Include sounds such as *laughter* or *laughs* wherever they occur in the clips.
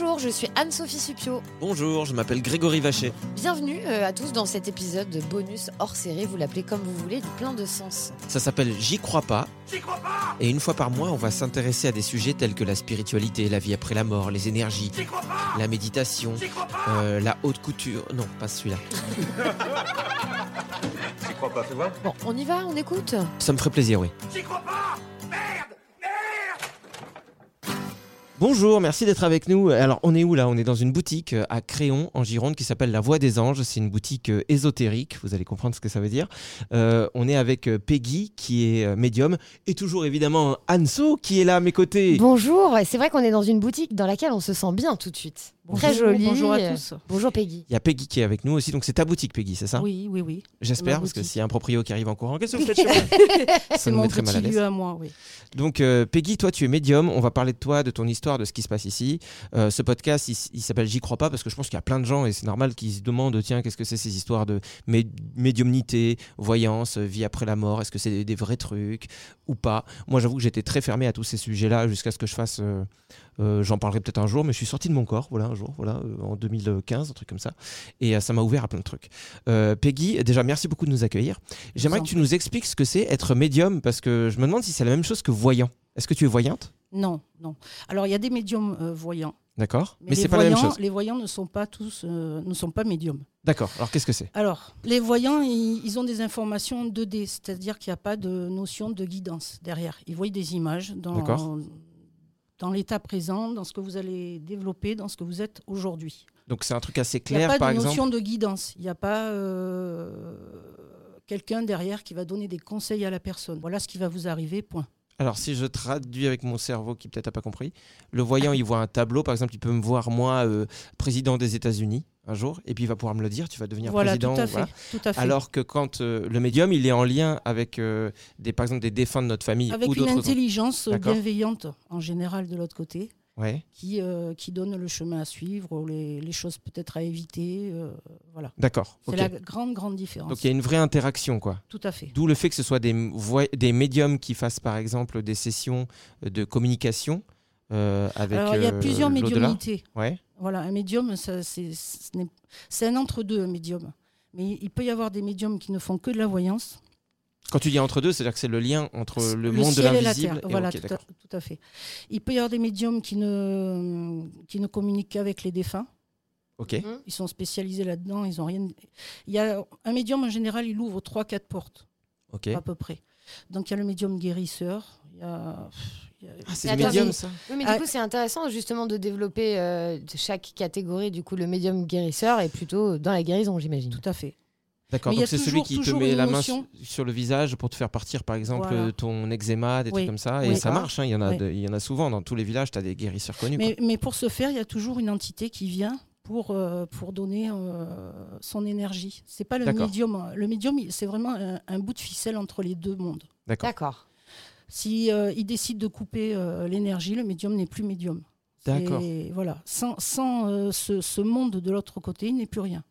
Bonjour, je suis Anne-Sophie Supio. Bonjour, je m'appelle Grégory Vacher. Bienvenue euh, à tous dans cet épisode de bonus hors série, vous l'appelez comme vous voulez, du plein de sens. Ça s'appelle J'y crois pas. Et une fois par mois, on va s'intéresser à des sujets tels que la spiritualité, la vie après la mort, les énergies, la méditation, euh, la haute couture. Non, pas celui-là. *laughs* J'y crois pas, voir. Bon, on y va, on écoute? Ça me ferait plaisir, oui. Bonjour, merci d'être avec nous. Alors, on est où là? On est dans une boutique euh, à Créon, en Gironde, qui s'appelle La Voix des Anges. C'est une boutique euh, ésotérique, vous allez comprendre ce que ça veut dire. Euh, on est avec Peggy, qui est médium, et toujours évidemment Anso, qui est là à mes côtés. Bonjour, c'est vrai qu'on est dans une boutique dans laquelle on se sent bien tout de suite. Très jolie. Bonjour à tous. Bonjour Peggy. Il y a Peggy qui est avec nous aussi, donc c'est ta boutique, Peggy, c'est ça? Oui, oui, oui. J'espère, parce que s'il y a un proprio qui arrive en courant, qu'est-ce que vous faites *laughs* chez moi Ça C'est nous mon mettrait mal à petit l'aise. lieu à moi, oui. Donc, euh, Peggy, toi, tu es médium. On va parler de toi, de ton histoire, de ce qui se passe ici. Euh, ce podcast, il, s'appelle J'y crois pas parce que je pense qu'il y a plein de gens et c'est normal qui se demandent tiens, qu'est-ce que c'est ces histoires de mé- médiumnité, voyance, vie après la mort? Est-ce que c'est des, des vrais trucs ou pas? Moi, j'avoue que j'étais très fermé à tous ces sujets-là jusqu'à ce que je fasse. euh, euh, J'en parlerai peut-être un jour, mais je suis sorti de mon corps, voilà, un jour, voilà, euh, en 2015, un truc comme ça. Et euh, ça m'a ouvert à plein de trucs. Peggy, déjà, merci beaucoup de nous accueillir. J'aimerais que tu nous expliques ce que c'est être médium, parce que je me demande si c'est la même chose que voyant. Est-ce que tu es voyante? Non, non. Alors, il y a des médiums voyants. D'accord Mais, les c'est pas la même chose. Les voyants ne sont pas tous, euh, ne sont pas médiums. D'accord. Alors qu'est-ce que c'est? Alors, les voyants, ils, ils ont des informations 2D, c'est-à-dire qu'il n'y a pas de notion de guidance derrière. Ils voient des images D'accord. dans, dans l'état présent, dans ce que vous allez développer, dans ce que vous êtes aujourd'hui. Donc c'est un truc assez Il n'y a clair, pas par de notion exemple. de guidance. Il n'y a pas euh, quelqu'un derrière qui va donner des conseils à la personne. Voilà ce qui va vous arriver, point. Alors si je traduis avec mon cerveau qui peut-être n'a pas compris, le voyant, il voit un tableau. Par exemple, il peut me voir moi euh, président des États-Unis un jour, et puis il va pouvoir me le dire. Tu vas devenir Voilà, président. tout à fait. voilà. Tout à fait. Alors que quand euh, le médium, il est en lien avec des, par exemple, des défunts de notre famille Avec ou une intelligence bienveillante, en général, de l'autre côté, Ouais. qui, euh, qui donne le chemin à suivre, les, les choses peut-être à éviter. euh, voilà. D'accord. C'est la grande, grande différence. Donc il y a une vraie interaction, quoi. Tout à fait. D'où le fait que ce soit des, des médiums qui fassent par exemple des sessions de communication euh, avec. Alors, il y a euh, plusieurs médiumnités. Ouais. Voilà, un médium, c'est un entre-deux, un médium. Mais il peut y avoir des médiums qui ne font que de la voyance. Quand tu dis entre deux, c'est-à-dire que c'est le lien entre le, Le monde de ciel et la l'invisible. terre. et- Voilà, tout, à, d'accord. tout à fait. Il peut y avoir des médiums qui ne, qui ne communiquent qu'avec les défunts. Ok. Ils sont spécialisés là-dedans. Ils ont rien. Il y a un médium en général, il ouvre trois, quatre portes Ok. à peu près. Donc il y a le médium guérisseur. Il y a, Ah, c'est médium ça. Oui, mais du Ah. coup, c'est intéressant justement de développer euh, chaque catégorie. Du coup, le médium guérisseur est plutôt dans la guérison, j'imagine. tout à fait. D'accord. Mais il y Donc c'est celui qui te met la main su- sur le visage pour te faire partir, par exemple, Voilà. ton eczéma, des Oui. trucs comme ça. Et Oui. ça marche. hein, Il y en a, Oui. de- il y en a souvent dans tous les villages. Tu as des guérisseurs connus. Mais, quoi. mais pour ce faire, il y a toujours une entité qui vient pour, euh, pour donner euh, son énergie. C'est pas le médium. Le médium, c'est vraiment un, un bout de ficelle entre les deux mondes. D'accord. D'accord. Si euh, il décide de couper euh, l'énergie, le médium n'est plus médium. D'accord. Voilà. Sans, sans, euh, ce, ce monde de l'autre côté, il n'est plus rien.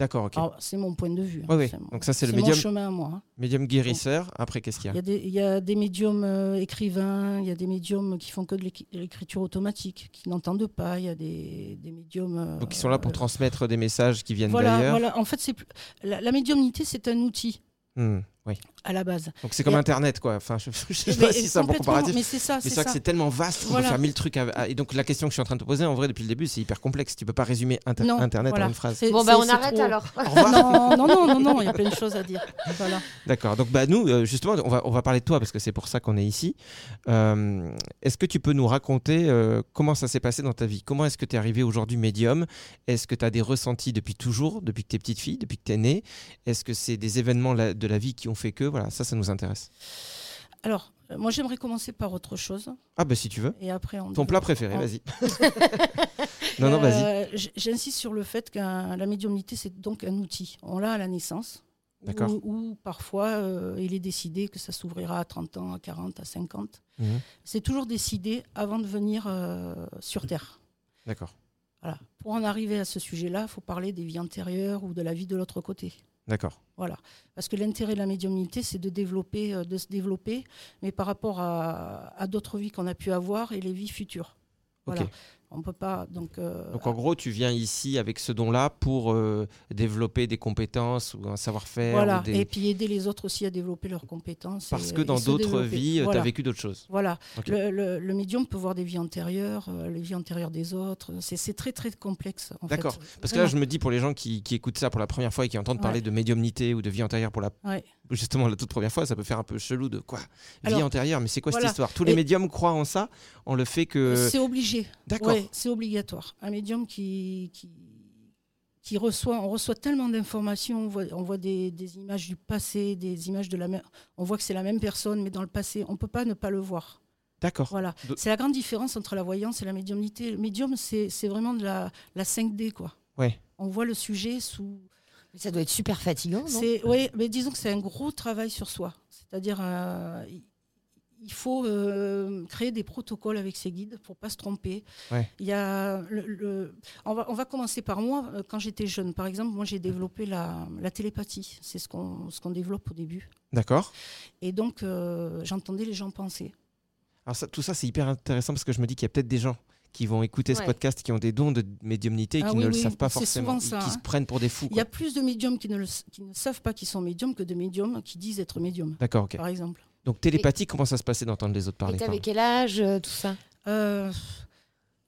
D'accord, ok. C'est mon point de vue. hein. Ouais. C'est mon- Donc ça, c'est le médium, chemin à moi. hein. médium guérisseur. Après, qu'est-ce qu'il y a il y a des médiums euh, écrivains, il y a des médiums qui font que de l'écri- l'écriture automatique, qui n'entendent pas, il y a des, des médiums... euh, Donc ils sont là pour euh, transmettre des messages qui viennent voilà, d'ailleurs. voilà. En fait, c'est la, la médiumnité, c'est un outil Hmm, oui. à la base. Donc c'est comme Et- Internet, quoi. Enfin, je, *laughs* je sais Mais pas si c'est un bon comparatif. Mais c'est ça, Mais c'est que ça. c'est tellement vaste Voilà. peut faire mille trucs. à- à- Et donc la question que je suis en train de te poser, en vrai, depuis le début, c'est hyper complexe. Tu peux pas résumer Inter- Non, Internet voilà. en une phrase. Bon, bah, on arrête trop. alors. Non, non, non, non, non, il y a plein de choses à dire. Voilà. D'accord. Donc bah nous, euh, justement, on va on va parler de toi parce que c'est pour ça qu'on est ici. Euh, est-ce que tu peux nous raconter euh, comment ça s'est passé dans ta vie? Comment est-ce que tu es arrivé aujourd'hui médium? Est-ce que tu as des ressentis depuis toujours, depuis que tu es petite fille, depuis que tu es née? Est-ce que c'est des événements de la vie qui ont fait que Voilà, ça, ça nous intéresse. Alors, euh, moi, j'aimerais commencer par autre chose. Ah bah si tu veux. Et après, on Ton plat préféré, vas-y. *laughs* *laughs* non, non, vas-y. Euh, J'insiste sur le fait que la médiumnité, c'est donc un outil. On l'a à la naissance. D'accord. Ou, parfois, euh, il est décidé que ça s'ouvrira à 30 ans, à 40, à 50. Mhm. C'est toujours décidé avant de venir euh, sur Terre. D'accord. Voilà. Pour en arriver à ce sujet-là, il faut parler des vies antérieures ou de la vie de l'autre côté. D'accord. Voilà. Parce que l'intérêt de la médiumnité, c'est de développer, euh, de se développer, mais par rapport à, à d'autres vies qu'on a pu avoir et les vies futures. On peut pas. Donc, euh, Donc en gros, tu viens ici avec ce don-là pour euh, développer des compétences ou un savoir-faire. voilà. des- Et puis aider les autres aussi à développer leurs compétences. Parce et- que dans d'autres vies, tu as Voilà. vécu d'autres choses. Voilà. Le, le- le médium peut voir des vies antérieures, euh, les vies antérieures des autres. C'est très très complexe. D'accord. Parce que là, je me dis pour les gens qui, qui écoutent ça pour la première fois et qui entendent Ouais. parler de médiumnité ou de vie antérieure pour la Ouais. justement la toute première fois, ça peut faire un peu chelou de quoi? Vie Alors, antérieure, mais c'est quoi voilà. cette histoire? Tous les médiums croient en ça, en le fait que. C'est obligé. D'accord. Ouais, c'est obligatoire. Un médium qui, qui, qui reçoit, on reçoit tellement d'informations, on voit, on voit des, des images du passé, des images de la même, on voit que c'est la même personne, mais dans le passé, on peut pas ne pas le voir. D'accord. Voilà. De- C'est la grande différence entre la voyance et la médiumnité. Le médium, c'est c'est vraiment de la, la 5D, quoi. Ouais. On voit le sujet sous. Ça doit être super fatigant, non? C'est, oui, mais disons que c'est un gros travail sur soi. C'est-à-dire, euh, il- faut euh, créer des protocoles avec ses guides pour pas se tromper. Ouais. Il y a le- le- on, va, on va commencer par moi. Euh, Quand j'étais jeune, par exemple, moi j'ai développé la, la télépathie. C'est ce qu'on ce qu'on développe au début. D'accord. Et donc, euh, j'entendais les gens penser. Alors ça, tout ça, c'est hyper intéressant parce que je me dis qu'il y a peut-être des gens qui vont écouter ce podcast qui ont des dons de médiumnité et Ah qui oui, ne le savent pas c'est forcément, souvent ça, qui hein. se prennent pour des fous. Il y a plus de médiums qui ne, le- qui ne savent pas qu'ils sont médiums que de médiums qui disent être médiums, D'accord, ok. par exemple. Donc télépathie, comment ça se passait d'entendre les autres parler Et t'avais quel âge, euh, tout ça? Euh,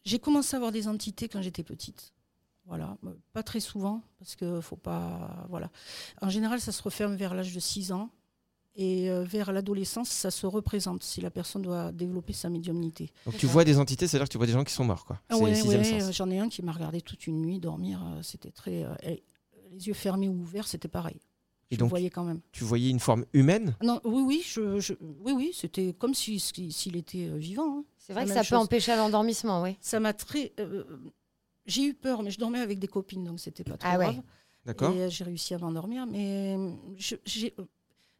j'ai commencé à avoir des entités quand j'étais petite. Voilà, pas très souvent parce que faut pas. Voilà. En général, ça se referme vers l'âge de 6 ans et euh, vers l'adolescence, ça se représente si la personne doit développer sa médiumnité. Donc tu vois des entités, c'est-à-dire que tu vois des gens qui sont morts, quoi. Ah ouais, ouais, j'en ai un qui m'a regardé toute une nuit dormir. C'était très. les yeux fermés ou ouverts, c'était pareil. Et Je donc- voyais quand même. Tu voyais une forme humaine? Non, oui, oui, je, je- oui, oui, c'était comme si- si- s'il était euh, vivant. hein. C'est vrai que ça peut empêcher l'endormissement, oui. Ça m'a très. euh, j'ai eu peur, mais je dormais avec des copines, donc c'était pas trop Ah ouais. grave. D'accord Et euh, j'ai réussi à m'endormir. Mais euh, je- j'ai- euh,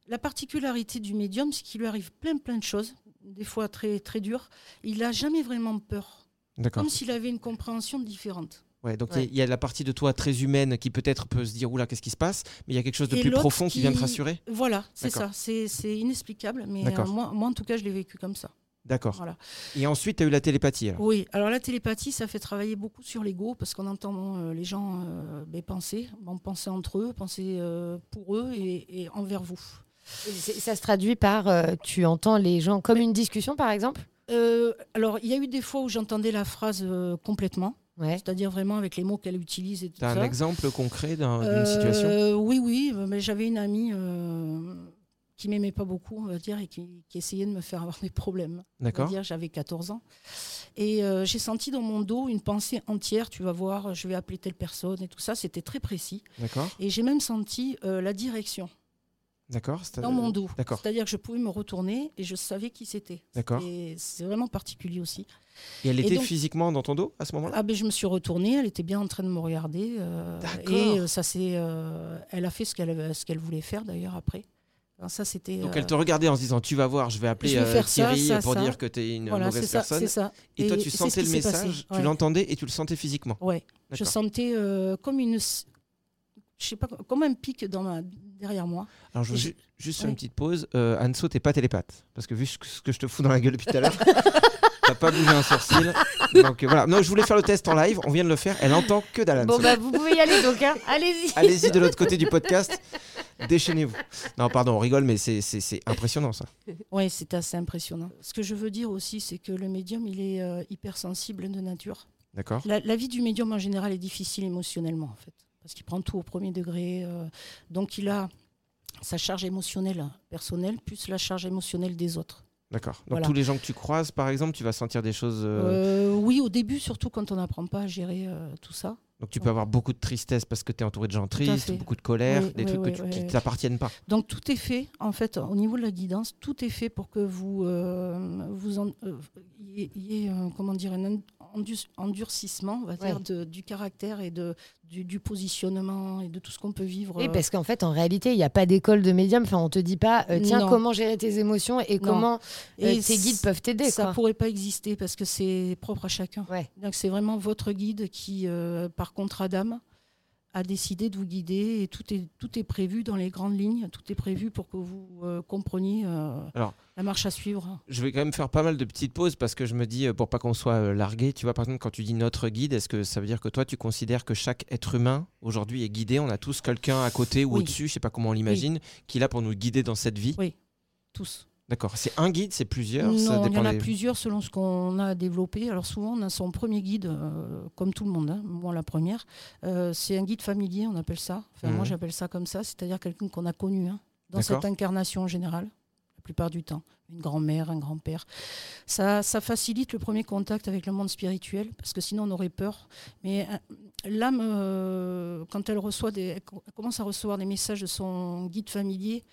la particularité du médium, c'est qu'il lui arrive plein, plein de choses, des fois très, très dures. Il n'a jamais vraiment peur, D'accord. comme s'il avait une compréhension différente. Ouais, donc il y a- Ouais. il y, a la partie de toi très humaine qui peut-être peut se dire oula qu'est-ce qui se passe, mais il y a quelque chose de Et plus profond qui... vient te rassurer. Voilà, c'est D'accord. ça. C'est c'est inexplicable, mais euh, moi, moi, en tout cas, je l'ai vécu comme ça. D'accord. Voilà. Et ensuite tu as eu la télépathie. alors. Oui, alors la télépathie, ça fait travailler beaucoup sur l'ego parce qu'on entend euh, les gens euh, ben, penser, bon, penser entre eux, penser euh, pour eux et, et envers vous. Et Ça se traduit par euh, tu entends les gens comme une discussion, par exemple? Euh, alors, il y a eu des fois où j'entendais la phrase euh, complètement, Ouais. c'est-à-dire vraiment avec les mots qu'elle utilise et tout Tu as ça. un exemple concret d'un- d'une Euh, situation Oui, oui, mais j'avais une amie euh, qui m'aimait pas beaucoup, on va dire, et qui, qui essayait de me faire avoir des problèmes. D'accord dire, j'avais 14 ans. Et euh, j'ai senti dans mon dos une pensée entière, tu vas voir, je vais appeler telle personne et tout ça, c'était très précis. D'accord Et j'ai même senti euh, la direction D'accord dans mon dos. D'accord. C'est-à-dire que je pouvais me retourner et je savais qui c'était. D'accord. Et c'est vraiment particulier aussi. Et elle Et était donc- physiquement dans ton dos à ce moment-là? Ah ben je me suis retournée, elle était bien en train de me regarder. euh, D'accord. et euh, ça c'est, euh, elle a fait ce qu'elle avait- ce qu'elle voulait faire d'ailleurs après. Alors ça c'était. Donc euh, elle te regardait en se disant tu vas voir, je vais appeler je vais faire Thierry ça, pour ça. dire que tu es une voilà, mauvaise c'est ça, personne. c'est ça. Et, toi tu sentais le message, tu l'entendais et tu le sentais physiquement. Ouais. Je sentais comme une. Je sais pas, comme un pic dans ma, derrière moi. Alors, je veux ju- juste faire oui. une petite pause. Euh, Anso, t'es pas télépathe. Parce que vu ce que, je te fous dans la gueule depuis tout à l'heure, *laughs* t'as pas bougé un sourcil. Donc euh, voilà. Non, je voulais faire le test en live. On vient de le faire. Elle entend que dalle. Bon, bah, vous pouvez y aller donc, hein. Allez-y. Allez-y de l'autre côté du podcast. Déchaînez-vous. Non, pardon, on rigole, mais c'est- impressionnant ça. Oui, c'est assez impressionnant. Ce que je veux dire aussi, c'est que le médium, il est euh, hypersensible de nature. D'accord La, la vie du médium en général est difficile émotionnellement, en fait, parce qu'il prend tout au premier degré. euh, donc, il a sa charge émotionnelle personnelle plus la charge émotionnelle des autres. D'accord. Donc Voilà. tous les gens que tu croises, par exemple, tu vas sentir des choses. euh, Euh, oui, au début, surtout quand on n'apprend pas à gérer euh, tout ça. Donc tu peux avoir beaucoup de tristesse parce que tu es entouré de gens tristes, beaucoup de colère, Oui, des oui, trucs oui, que tu- oui, qui ne oui. t'appartiennent pas. Donc tout est fait, en fait, au niveau de la guidance, tout est fait pour que vous, euh, vous en, euh, y ait- y ait, euh, comment dire, un endu- endurcissement, on va dire, Ouais. de- du caractère et de, du, du positionnement et de tout ce qu'on peut vivre. Oui, euh, parce qu'en fait, en réalité, il n'y a pas d'école de médium. Enfin, on te dit pas, euh, tiens, Non. comment gérer tes émotions et Non. comment euh, et tes guides peuvent t'aider. Ça quoi. pourrait pas exister parce que c'est propre à chacun. Ouais. Donc c'est vraiment votre guide qui, euh, par contrat d'âme, a décidé de vous guider et tout est, tout est prévu dans les grandes lignes, tout est prévu pour que vous euh, compreniez euh, Alors- la marche à suivre. Je vais quand même faire pas mal de petites pauses parce que je me dis, euh, pour pas qu'on soit euh, largué, tu vois, par exemple, quand tu dis notre guide, est-ce que ça veut dire que toi, tu considères que chaque être humain aujourd'hui est guidé? On a tous quelqu'un à côté ou Oui. au-dessus, je sais pas comment on l'imagine, qui est là pour nous guider dans cette vie? Oui, tous. D'accord. C'est un guide, c'est plusieurs ça Non, il y en a des- plusieurs selon ce qu'on a développé. Alors souvent, on a son premier guide, euh, comme tout le monde, hein, moi la première. Euh, c'est un guide familier, on appelle ça. Enfin, Mhm. Moi, j'appelle ça comme ça, c'est-à-dire quelqu'un qu'on a connu hein, dans cette incarnation en général, la plupart du temps. Une grand-mère, un grand-père. Ça, ça facilite le premier contact avec le monde spirituel, parce que sinon on aurait peur. Mais euh, l'âme, euh, quand elle, reçoit des, elle commence à recevoir des messages de son guide familier,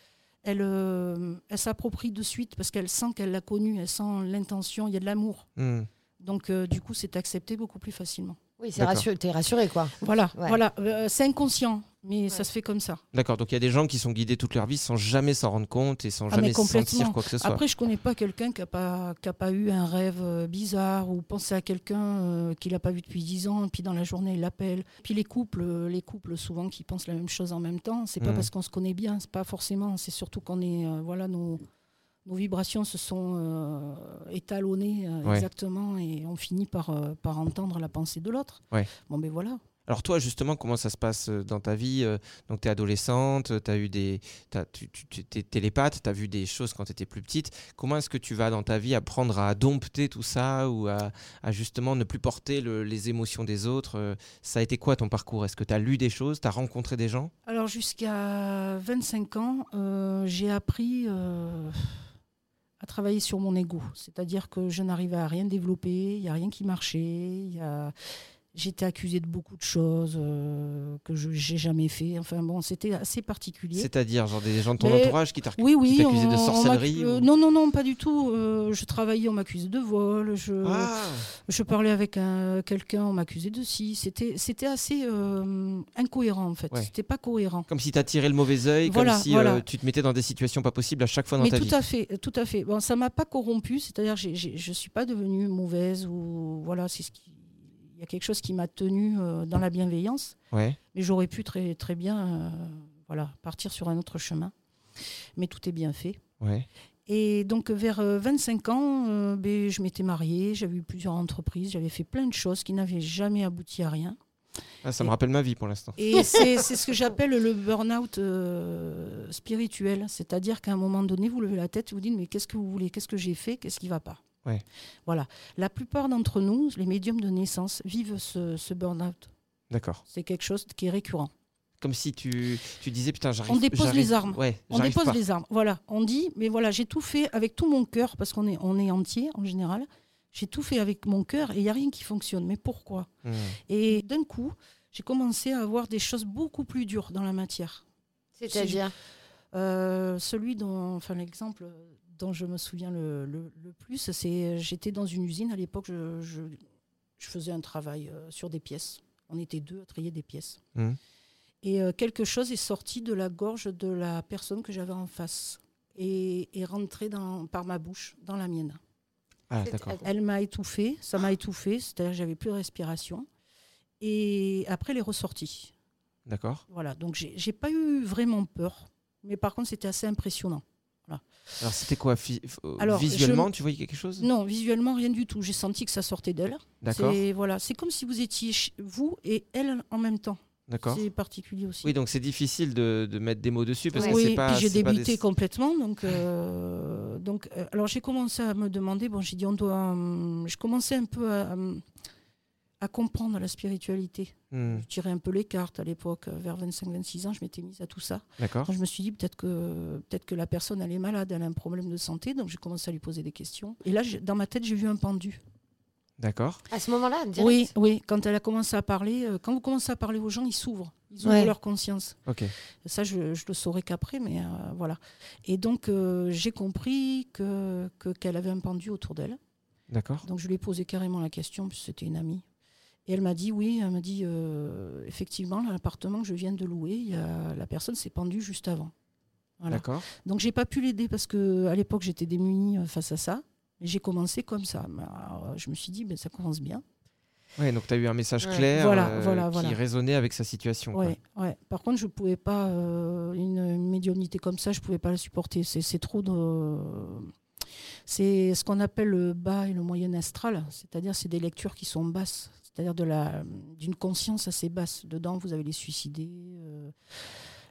elle, euh, elle s'approprie de suite parce qu'elle sent qu'elle l'a connu, elle sent l'intention, il y a de l'amour. Hmm. Donc euh, du coup, c'est accepté beaucoup plus facilement. Oui, c'est rassuré, t'es rassuré, quoi. Voilà, Ouais. voilà. Euh, c'est inconscient, mais Ouais. ça se fait comme ça. D'accord. Donc il y a des gens qui sont guidés toute leur vie sans jamais s'en rendre compte et sans Ah, jamais sentir quoi que ce soit. Après, je connais pas quelqu'un qui n'a pas, qui a pas eu un rêve euh, bizarre ou pensé à quelqu'un euh, qu'il n'a pas vu depuis 10 ans, et puis dans la journée, il l'appelle. Puis les couples, euh, les couples souvent qui pensent la même chose en même temps, c'est pas Mhm. parce qu'on se connaît bien, c'est pas forcément, c'est surtout qu'on est, euh, voilà, nos, nos vibrations se sont euh, étalonnées euh, Ouais. exactement et on finit par, euh, par entendre la pensée de l'autre. Ouais. Bon, ben voilà. Alors toi, justement, comment ça se passe euh, dans ta vie euh, Donc tu es adolescente, as eu des... t'as- tu, tu, es télépathe, tu as vu des choses quand tu étais plus petite. Comment est-ce que tu vas dans ta vie apprendre à dompter tout ça ou à, justement ne plus porter le- les émotions des autres euh, Ça a été quoi ton parcours? Est-ce que tu as lu des choses? Tu as rencontré des gens? Alors jusqu'à 25 ans, j'ai appris à travailler sur mon ego. C'est-à-dire que je n'arrivais à rien développer, il n'y a rien qui marchait. J'étais accusée de beaucoup de choses euh, que je n'ai jamais fait. Enfin bon, c'était assez particulier. C'est-à-dire genre des gens de ton Mais- entourage qui t'ont Oui, t'accusaient de sorcellerie euh, ou- Non, non, non, pas du tout. Euh, je travaillais, on m'accusait de vol. Je... Ah Je parlais avec un- quelqu'un, on m'accusait de ci. C'était, c'était assez euh, incohérent en fait. Ouais. C'était pas cohérent. Comme si tu tiré le mauvais œil, Voilà, comme si voilà. tu te mettais dans des situations pas possibles à chaque fois dans Mais ta tout vie. à fait, tout à fait. Bon, ça m'a pas corrompu, c'est-à-dire je suis pas devenue mauvaise ou voilà, c'est ce qui, y a quelque chose qui m'a tenue euh, dans la bienveillance, Ouais. mais j'aurais pu très très bien, euh, voilà, partir sur un autre chemin. Mais tout est bien fait. Ouais. Et donc vers euh, 25 ans, euh, ben, je m'étais mariée, j'avais eu plusieurs entreprises, j'avais fait plein de choses qui n'avaient jamais abouti à rien. Ah, ça me rappelle ma vie pour l'instant. Et c'est ce que j'appelle le burn-out euh, spirituel. C'est-à-dire qu'à un moment donné, vous levez la tête et vous dites Mais qu'est-ce que vous voulez? Qu'est-ce que j'ai fait? Qu'est-ce qui ne va pas? Ouais. Voilà. La plupart d'entre nous, les médiums de naissance, vivent ce, ce burn-out. D'accord. C'est quelque chose qui est récurrent. Comme si tu, tu disais putain j'arrive. On dépose les armes. Ouais. On dépose pas. les armes. Voilà. On dit Mais voilà, j'ai tout fait avec tout mon cœur, parce qu'on est, on est entier en général. J'ai tout fait avec mon cœur et il n'y a rien qui fonctionne. Mais pourquoi? Hmm. Et d'un coup, j'ai commencé à avoir des choses beaucoup plus dures dans la matière. C'est-à-dire? Euh, celui dont, enfin l'exemple dont je me souviens le, le- le plus, c'est j'étais dans une usine à l'époque, je, je- je faisais un travail euh, sur des pièces. On était deux à trier des pièces. Mhm. Et euh, quelque chose est sorti de la gorge de la personne que j'avais en face et est rentré dans, par ma bouche dans la mienne. Ah d'accord. Elle m'a étouffée, ça m'a étouffée, c'est-à-dire que j'avais plus de respiration. Et après, elle est ressortie. D'accord. Voilà, donc j'ai j'ai pas eu vraiment peur, mais par contre c'était assez impressionnant. Alors c'était quoi euh, Alors, Visuellement, je- tu voyais quelque chose? Non, visuellement rien du tout. J'ai senti que ça sortait d'elle. D'accord. C'est voilà, c'est comme si vous étiez vous et elle en même temps. D'accord. C'est particulier aussi. Oui, donc c'est difficile de, de mettre des mots dessus parce que oui, c'est pas. j'ai débuté des- complètement, donc euh, donc euh, alors j'ai commencé à me demander. Bon, j'ai dit on doit. hum, je commençais un peu à, hum, à comprendre la spiritualité. Hmm, Je tirais un peu les cartes à l'époque, euh, vers 25-26 ans, je m'étais mise à tout ça. D'accord. Donc, je me suis dit peut-être que peut-être que la personne elle est malade, elle a un problème de santé, donc j'ai commencé à lui poser des questions. Et là, dans ma tête, j'ai vu un pendu. D'accord. À ce moment-là, Oui, oui. Quand elle a commencé à parler, euh, quand vous commencez à parler aux gens, ils s'ouvrent, ils ouvrent Ouais. leur conscience. Ok. Ça, je, je le saurai qu'après, mais euh, voilà. Et donc, euh, j'ai compris que que- qu'elle avait un pendu autour d'elle. D'accord. Donc, je lui ai posé carrément la question, puisque c'était une amie. Et elle m'a dit oui, elle m'a dit euh, effectivement, l'appartement que je viens de louer, il y a, la personne s'est pendue juste avant. Voilà. D'accord. Donc j'ai pas pu l'aider parce que à l'époque j'étais démunie euh, face à ça. Mais j'ai commencé comme ça. Alors, je me suis dit, ben, ça commence bien. Ouais, donc tu as eu un message Ouais. clair Voilà, euh, voilà, qui voilà. résonnait avec sa situation. quoi. Ouais, ouais. Par contre, je pouvais pas euh, une, une médiumnité comme ça, je pouvais pas la supporter. C'est c'est trop de. C'est ce qu'on appelle le bas et le moyen astral, c'est-à-dire c'est des lectures qui sont basses, c'est-à-dire de la d'une conscience assez basse. Dedans, vous avez les suicidés, euh,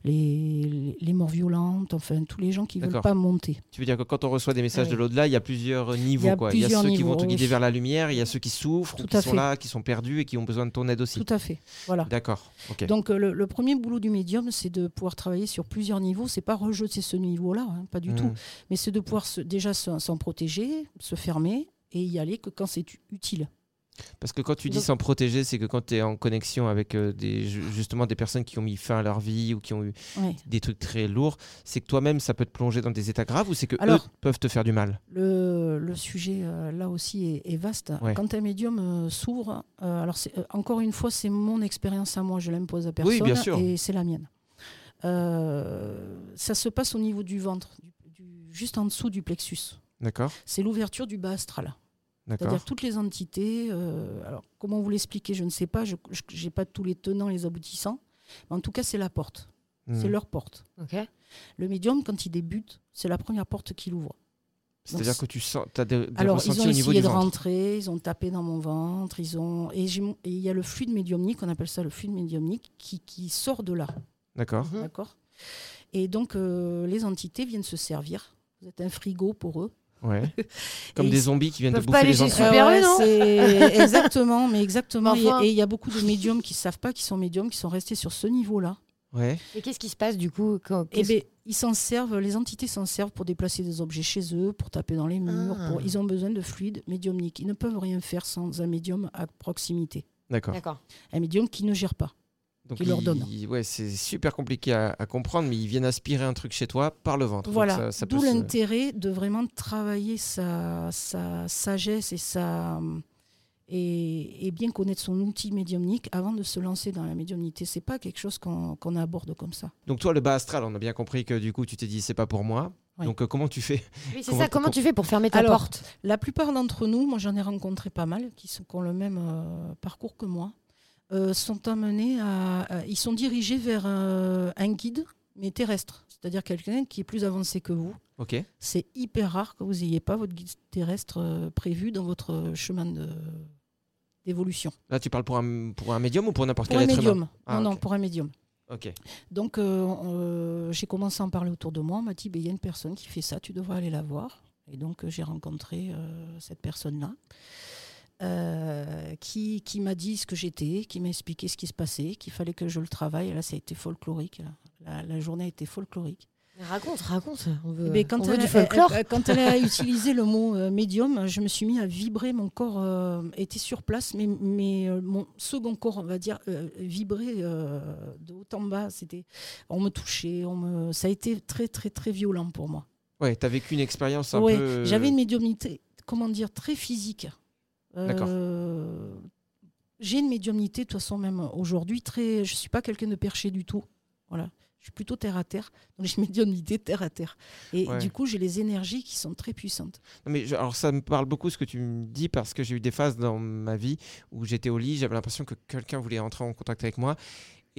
les, morts violentes, enfin tous les gens qui veulent D'accord. pas monter. Tu veux dire que quand on reçoit des messages Ouais. de l'au-delà, il y a plusieurs niveaux. Il y a quoi. il y a plusieurs ceux qui vont te guider oui. vers la lumière, il y a ceux qui souffrent, ou Tout qui à sont fait. là, qui sont perdus et qui ont besoin de ton aide aussi. Tout à fait. Voilà. D'accord. Donc euh, le, le premier boulot du médium, c'est de pouvoir travailler sur plusieurs niveaux. C'est pas rejeter ce niveau-là, hein, pas du Hmm. tout. Mais c'est de pouvoir se- déjà se- s'en protéger, se fermer et y aller que quand c'est utile. Parce que quand tu dis s'en protéger, c'est que quand tu es en connexion avec euh, des, justement des personnes qui ont mis fin à leur vie ou qui ont eu des trucs très lourds, c'est que toi-même, ça peut te plonger dans des états graves ou c'est que eux peuvent te faire du mal? Le, le sujet euh, là aussi est, est vaste. Ouais. Quand un médium euh, s'ouvre, alors encore une fois, c'est mon expérience à moi, je l'impose à personne bien sûr. et c'est la mienne. Ça se passe au niveau du ventre, du- du- juste en dessous du plexus. D'accord C'est l'ouverture du bas astral. C'est-à-dire toutes les entités. euh, alors, comment vous l'expliquer Je ne sais pas. Je n'ai pas tous les tenants, les aboutissants. Mais en tout cas, c'est la porte. Hmm. C'est leur porte. Le médium, quand il débute, c'est la première porte qu'il ouvre. C'est-à-dire que tu sens, as des, des Alors, ressentis ils ont au essayé de ventre. rentrer, ils ont tapé dans mon ventre, ils ont et il y a le fluide médiumnique, on appelle ça le fluide médiumnique, qui, qui sort de là, D'accord. Mhm. d'accord. Et donc euh, les entités viennent se servir. Vous êtes un frigo pour eux. Ouais. *laughs* Comme des zombies qui viennent te bouffer les. Super Ah non *laughs* Exactement, mais exactement. Et- enfin. Et il y a beaucoup de médiums qui savent pas qu'ils sont médiums, qui sont restés sur ce niveau-là. Ouais. Et qu'est-ce qui se passe du coup quand, qu'est-ce- ben, ils s'en servent, les entités s'en servent pour déplacer des objets chez eux, pour taper dans les murs. Ah. pour- Ils ont besoin de fluide médiumnique. Ils ne peuvent rien faire sans un médium à proximité. D'accord. D'accord. Un médium qui ne gère pas. Donc qui leur donne. Ouais, c'est super compliqué à, à comprendre, mais ils viennent aspirer un truc chez toi par le ventre. Voilà. ça- ça peut D'où se- l'intérêt de vraiment travailler sa, sa sagesse et sa et, et bien connaître son outil médiumnique avant de se lancer dans la médiumnité. C'est pas quelque chose qu'on aborde comme ça. Donc toi, le bas astral, on a bien compris que du coup, tu t'es dit c'est pas pour moi. Ouais. Donc euh, comment tu fais Oui, c'est ça. Comment tu fais pour fermer ta Alors, porte? La plupart d'entre nous, moi j'en ai rencontré pas mal, qui, sont, qui ont le même euh, parcours que moi, euh, sont amenés à, à- Ils sont dirigés vers euh, un guide, mais terrestre. C'est-à-dire quelqu'un qui est plus avancé que vous. C'est hyper rare que vous n'ayez pas votre guide terrestre euh, prévu dans votre chemin de- d'évolution. Là, tu parles pour un, pour un médium ou pour n'importe quel un être médium. humain Ah, non, pour un médium. Ok. Donc, euh, euh, j'ai commencé à en parler autour de moi. On m'a dit, Ben, il y a une personne qui fait ça, tu devrais aller la voir. Et donc, j'ai rencontré euh, cette personne-là, euh, qui, qui m'a dit ce que j'étais, qui m'a expliqué ce qui se passait, qu'il fallait que je le travaille. Et là, ça a été folklorique. là. La, la journée a été folklorique. Raconte, raconte. On veut, quand, on veut elle, du folklore. elle- quand elle a *laughs* utilisé le mot euh, médium, je me suis mis à vibrer. Mon corps euh, était sur place, mais, mais euh, mon second corps, on va dire, euh, vibrait euh, de haut en bas. C'était, on me touchait, on me, ça a été très très très violent pour moi. Ouais, t'as vécu une expérience un Ouais, peu. J'avais une médiumnité, comment dire, très physique. Euh, J'ai une médiumnité, de toute façon, même aujourd'hui, très. Je suis pas quelqu'un de perché du tout. Voilà. Je suis plutôt terre à terre. Donc j'ai une médiumnité terre à terre. Et Ouais. du coup, j'ai les énergies qui sont très puissantes. Non, mais je- alors ça me parle beaucoup ce que tu me dis parce que j'ai eu des phases dans ma vie où j'étais au lit, j'avais l'impression que quelqu'un voulait entrer en contact avec moi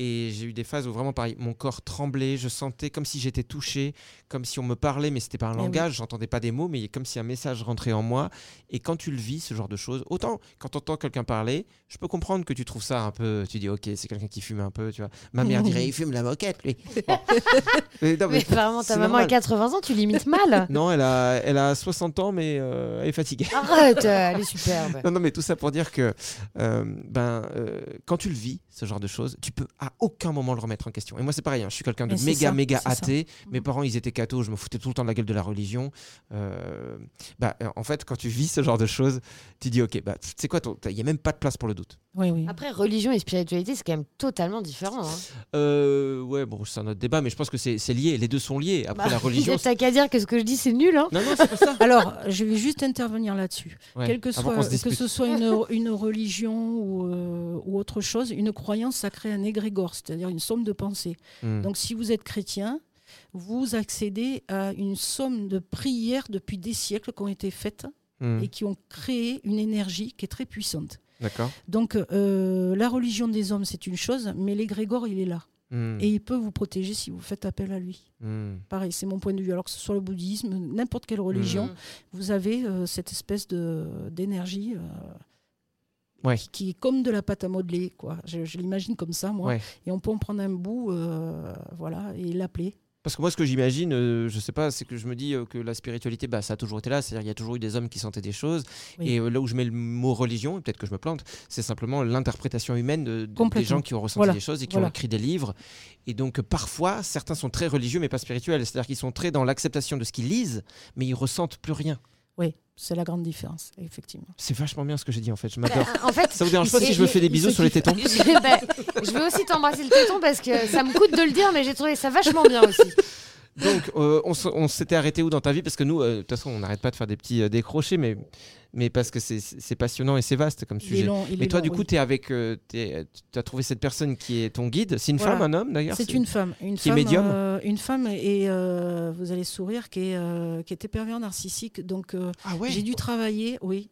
Et j'ai eu des phases où vraiment pareil, mon corps tremblait, je sentais comme si j'étais touché, comme si on me parlait, mais c'était pas un Eh oui. langage, j'entendais pas des mots, mais comme si un message rentrait en moi. Et quand tu le vis, ce genre de choses, autant quand tu entends quelqu'un parler, je peux comprendre que tu trouves ça un peu, tu dis ok, c'est quelqu'un qui fume un peu, tu vois. Ma mère dirait il fume la moquette, lui. *laughs* Bon. *laughs* Mais non, mais Mais vraiment, ta maman a normal. 80 ans, tu l'imites mal. *laughs* Non, elle a, elle a 60 ans, mais euh, elle est fatiguée. Arrête, elle est superbe. Non, non, mais tout ça pour dire que euh, ben, euh, quand tu le vis, ce genre de choses, tu peux à aucun moment le remettre en question. Et moi, c'est pareil, hein, je suis quelqu'un de Mais c'est méga, ça, méga c'est ça. athée. Mes parents, ils étaient cathos, je me foutais tout le temps de la gueule de la religion. Euh, bah, euh, en fait, quand tu vis ce genre de choses, tu dis, ok, bah, tu sais quoi, il n'y a même pas de place pour le doute. Oui, oui. Après, religion et spiritualité, c'est quand même totalement différent. Hein. Euh, ouais, bon, c'est un autre débat, mais je pense que c'est c'est lié, les deux sont liés. Après, Bah, la *laughs* religion. T'as qu'à dire que ce que je dis, c'est nul. Hein. Non, non, c'est pas ça. *laughs* Alors, je vais juste intervenir là-dessus. Ouais, Quel que, soit, que ce soit une, une religion ou, euh, ou autre chose, une croyance, ça crée un égrégore, c'est-à-dire une somme de pensées. Hmm. Donc, si vous êtes chrétien, vous accédez à une somme de prières depuis des siècles qui ont été faites Hmm. et qui ont créé une énergie qui est très puissante. D'accord. Donc, euh, la religion des hommes, c'est une chose, mais l'égrégore, il est là. Hmm. Et il peut vous protéger si vous faites appel à lui. Pareil, c'est mon point de vue. Alors que ce soit le bouddhisme, n'importe quelle religion, vous avez euh, cette espèce d'énergie euh, Ouais. qui, est comme de la pâte à modeler. Quoi. Je, je l'imagine comme ça, moi. Ouais. Et on peut en prendre un bout euh, voilà, et l'appeler. Parce que moi, ce que j'imagine, euh, je sais pas, c'est que je me dis euh, que la spiritualité, bah, ça a toujours été là. C'est-à-dire, il y a toujours eu des hommes qui sentaient des choses. Oui. Et euh, là où je mets le mot religion, peut-être que je me plante, c'est simplement l'interprétation humaine de, de- des gens qui ont ressenti Voilà. des choses et qui Voilà. ont écrit des livres. Et donc, parfois, certains sont très religieux, mais pas spirituels. C'est-à-dire qu'ils sont très dans l'acceptation de ce qu'ils lisent, mais ils ressentent plus rien. Oui, c'est la grande différence, effectivement. C'est vachement bien ce que j'ai dit, en fait. Je m'adore. Bah, *laughs* en fait, Ça vous dérange pas si je me fais des bisous sur les tétons *laughs* je, bah, je veux aussi t'embrasser le téton parce que ça me coûte de le dire, mais j'ai trouvé ça vachement bien aussi. Donc, euh, on, s'était arrêté où dans ta vie? Parce que nous, euh, de toute façon, on n'arrête pas de faire des petits euh, décrochés, mais, mais parce que c'est- passionnant et c'est vaste comme est sujet. long, Mais est toi, long, du coup, oui. tu avec, tu as trouvé cette personne qui est ton guide? C'est une Voilà. femme, un homme d'ailleurs? C'est une femme. Une qui est femme, médium? euh, Une femme, et vous allez sourire, qui, est, qui était pervers narcissique. Donc, Ah ouais? j'ai dû travailler, oui,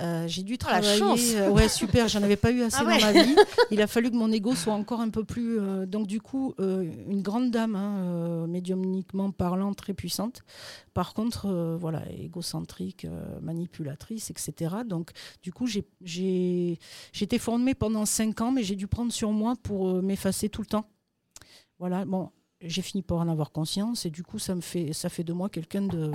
Euh, j'ai dû Oh, la travailler. chance. euh, ouais, super. J'en avais pas eu assez Ah ouais. dans ma vie. *laughs* Il a fallu que mon ego soit encore un peu plus. euh, donc du coup, euh, une grande dame, hein, euh, médiumniquement parlant, très puissante. Par contre, euh, voilà, égocentrique, euh, manipulatrice, etc. Donc du coup, j'ai, j'ai, j'ai été formée pendant cinq ans, mais j'ai dû prendre sur moi pour euh, m'effacer tout le temps. Voilà. Bon, j'ai fini par en avoir conscience et du coup, ça me fait, ça fait de moi quelqu'un de,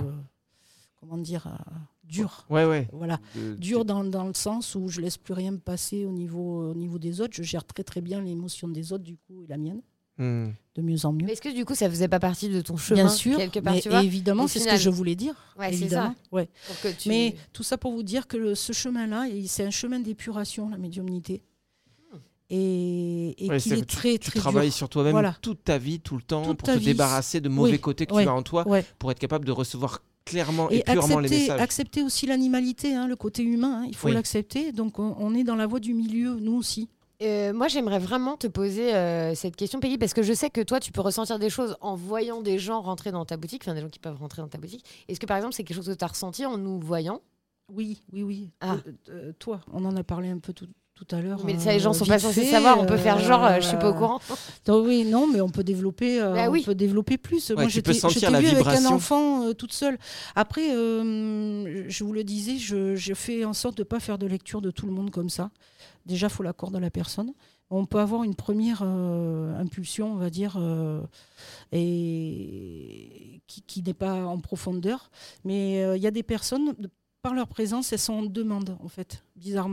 comment dire, euh, dur. Ouais, ouais. Voilà De- dur dans, dans le sens où je laisse plus rien me passer au niveau, au niveau des autres. Je gère très très bien l'émotion des autres du coup et la mienne Hmm. de mieux en mieux. Est-ce que du coup, ça faisait pas partie de ton chemin bien sûr, quelque part, mais tu vois? évidemment c'est ce que je voulais dire. Ouais, c'est évidemment. Ouais. pour que tu- Mais tout ça pour vous dire que le- ce chemin-là, c'est un chemin d'épuration, la médiumnité. Et, et Ouais, qu'il est que tu- très Tu très travailles sur toi-même Voilà. toute ta vie, tout le temps, Toute pour te vie. débarrasser de mauvais Oui, côtés que ouais, tu as en toi, Ouais. pour être capable de recevoir clairement et, Et purement les accepter, messages. accepter aussi l'animalité, hein, le côté humain, hein, il faut Oui. l'accepter. Donc on, on est dans la voie du milieu, nous aussi. Euh, moi, j'aimerais vraiment te poser euh, cette question, Peggy, parce que je sais que toi, tu peux ressentir des choses en voyant des gens rentrer dans ta boutique, enfin des gens qui peuvent rentrer dans ta boutique. Est-ce que, par exemple, c'est quelque chose que tu as ressenti en nous voyant? Oui, oui, oui. Ah. Euh, euh, toi, on en a parlé un peu tout, tout à l'heure. Mais ça, les gens euh, sont pas censés savoir, on peut faire genre, euh, euh, je suis pas au courant. donc oui, non, mais on peut développer, euh, Bah oui. on peut développer plus. Ouais, Moi, j'étais vue avec un vibration. enfant euh, toute seule. Après, euh, je vous le disais, je, je fais en sorte de pas faire de lecture de tout le monde comme ça. Déjà, faut l'accord de la personne. On peut avoir une première euh, impulsion, on va dire, euh, et qui, qui n'est pas en profondeur. Mais euh, il y a des personnes, de- par leur présence, elles sont en demande, en fait, bizarrement.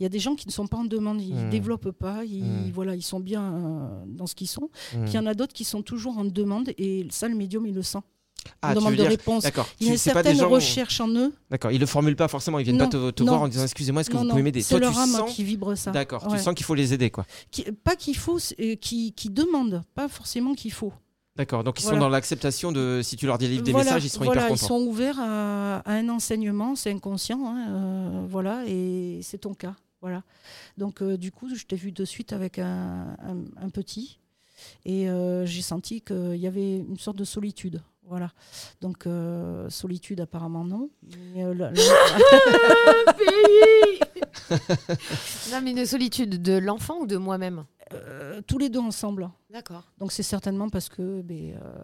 Il y a des gens qui ne sont pas en demande, ils ne Mm. développent pas, ils, Mm. voilà, ils sont bien euh, dans ce qu'ils sont. Hmm. Puis il y en a d'autres qui sont toujours en demande et ça, le médium, il le sent. Ah, on demande de dire- réponse. Il y a une certaine recherche en eux. D'accord. Ils le formulent pas forcément. Ils viennent Non, pas te, voir en disant excusez-moi, est-ce que Non, vous pouvez m'aider C'est leur âme sens. qui vibre ça. D'accord. Ouais. Tu sens qu'il faut les aider, quoi. Qui- pas qu'il faut, euh, qui, qui demande, pas forcément qu'il faut. D'accord. Donc ils sont dans l'acceptation de si tu leur délivres des Voilà, messages, ils seront voilà, hyper ils contents. sont ouverts à, à un enseignement, c'est inconscient, hein, euh, voilà, et c'est ton cas, voilà. Donc euh, du coup, je t'ai vu de suite avec un, un- un petit, et euh, j'ai senti qu'il y avait une sorte de solitude, voilà. Donc euh, solitude apparemment non. mais, euh, la- *laughs* *laughs* Non, mais une solitude de l'enfant ou de moi-même? Euh, tous les deux ensemble. D'accord. Donc c'est certainement parce que ben, euh,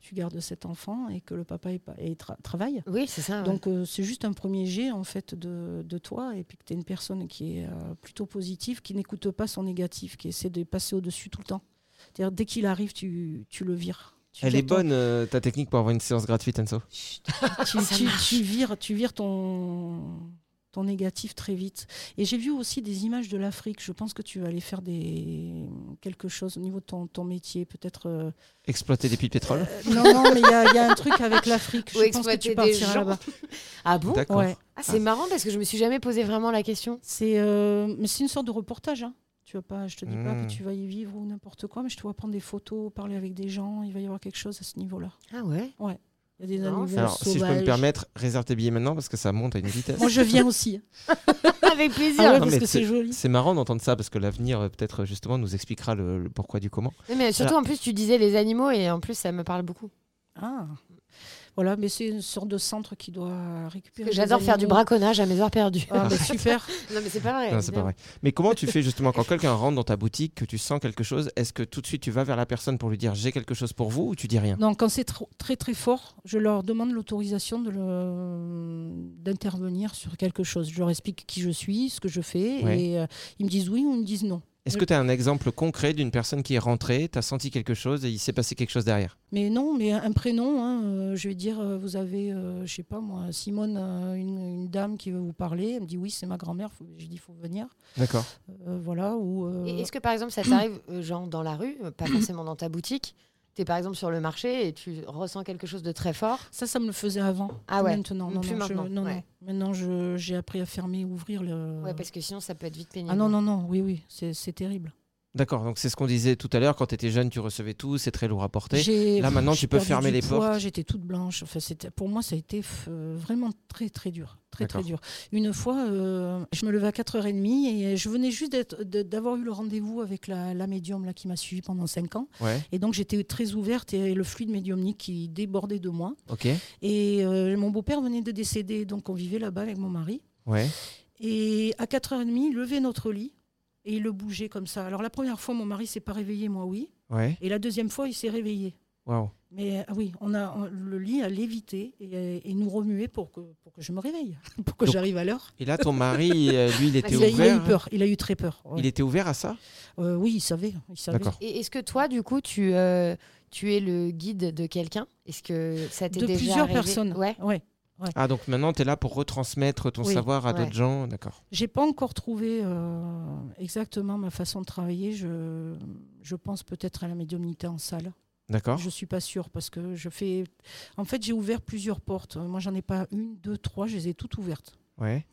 tu gardes cet enfant et que le papa est pas- est tra- travaille. Oui, c'est ça. ouais. Donc euh, c'est juste un premier jet en fait de, de toi et puis que tu es une personne qui est euh, plutôt positive, qui n'écoute pas son négatif, qui essaie de passer au-dessus tout le temps. C'est-à-dire dès qu'il arrive, tu, tu le vires. Tu Elle est ton- bonne euh, ta technique pour avoir une séance gratuite, Enzo. *laughs* Tu, tu- tu vires, tu vires ton, ton négatif très vite. Et j'ai vu aussi des images de l'Afrique. Je pense que tu vas aller faire des, quelque chose au niveau de ton, ton métier, peut-être. euh, Exploiter des puits de pétrole. euh, non, non, mais il y, a- il y a un truc avec *laughs* l'Afrique. Je pense que tu partiras là-bas. *laughs* Ah bon? Ouais. Ah, C'est marrant parce que je me suis jamais posé vraiment la question. C'est euh, mais c'est une sorte de reportage. Hein. Tu vas pas, je te dis pas que tu vas y vivre ou n'importe quoi, mais je te vois prendre des photos, parler avec des gens. Il va y avoir quelque chose à ce niveau-là. Ah ouais Il y a des Non, animaux Alors, si je peux me permettre, réserve tes billets maintenant parce que ça monte à une vitesse. Moi, je viens aussi. *laughs* Avec plaisir. Ah ouais, Non, parce que c'est joli. C'est marrant d'entendre ça parce que l'avenir, euh, peut-être justement, nous expliquera le, le pourquoi du comment. Mais surtout, en plus, tu disais les animaux et en plus, ça me parle beaucoup. Ah. Voilà, mais c'est une sorte de centre qui doit récupérer. J'adore faire du braconnage à mes heures perdues. Ah, bah, super. *laughs* non, mais c'est pas vrai. Non, c'est pas vrai. Mais comment tu fais justement quand *laughs* quelqu'un rentre dans ta boutique, que tu sens quelque chose, est-ce que tout de suite tu vas vers la personne pour lui dire j'ai quelque chose pour vous ou tu dis rien? Non, quand c'est trop- très très fort, je leur demande l'autorisation de d'intervenir sur quelque chose. Je leur explique qui je suis, ce que je fais, Ouais. et euh, ils me disent oui ou ils me disent non. Est-ce que tu as un exemple concret d'une personne qui est rentrée, tu as senti quelque chose et il s'est passé quelque chose derrière? Mais non, mais un prénom, hein, euh, je vais dire, euh, vous avez, euh, je sais pas moi, Simone, euh, une, une dame qui veut vous parler, elle me dit oui, c'est ma grand-mère, j'ai dit, il faut venir. D'accord. Euh, voilà, ou... euh, Est-ce que par exemple ça t'arrive genre dans la rue, pas forcément dans ta boutique, tu es par exemple sur le marché et tu ressens quelque chose de très fort? Ça, ça me le faisait avant. Ah ouais, Maintenant, non, plus non, je- maintenant, non, ouais. non. Maintenant, je- j'ai appris à fermer, ouvrir le... Ouais, parce que sinon ça peut être vite pénible. Ah non, non, non, oui, oui, c'est c'est terrible. D'accord, donc c'est ce qu'on disait tout à l'heure, quand tu étais jeune, tu recevais tout, c'est très lourd à porter. Là, maintenant, tu peux fermer les poids, portes. J'étais toute blanche. Enfin, c'était- pour moi, ça a été euh, vraiment très, très dur. Très, très dur. Une fois, euh, je me levais à 4h30 et je venais juste d'avoir eu le rendez-vous avec la, la médium là, qui m'a suivi pendant 5 ans. Ouais, Et donc, j'étais très ouverte et le fluide médiumnique qui débordait de moi. ok. Et euh, mon beau-père venait de décéder, donc on vivait là-bas avec mon mari. Ouais. Et à 4h30, il levait notre lit et il le bougeait comme ça. Alors, la première fois, mon mari s'est pas réveillé, moi, oui. Ouais. Et la deuxième fois, il s'est réveillé. Waouh. Mais ah oui, on a, on- le lit a lévité et, et nous remué pour que, pour que je me réveille, *laughs* pour que Donc, j'arrive à l'heure. Et là, ton mari, euh, lui, il *laughs* était Il, a- il a ouvert. eu peur, il a eu très peur. ouais. Il était ouvert à ça? Euh, oui, il savait. Il savait. D'accord. Et est-ce que toi, du coup, tu, euh, tu es le guide de quelqu'un? Est-ce que ça t'est De déjà plusieurs arrivé? personnes. Ouais. Ouais. Ah, donc maintenant, tu es là pour retransmettre ton Oui, savoir à ouais. d'autres gens. D'accord. J'ai pas encore trouvé euh, exactement ma façon de travailler. Je, je pense peut-être à la médiumnité en salle. D'accord. Je suis pas sûre parce que je fais. En fait, j'ai ouvert plusieurs portes. Moi, j'en ai pas une, deux, trois. Je les ai toutes ouvertes. Ouais.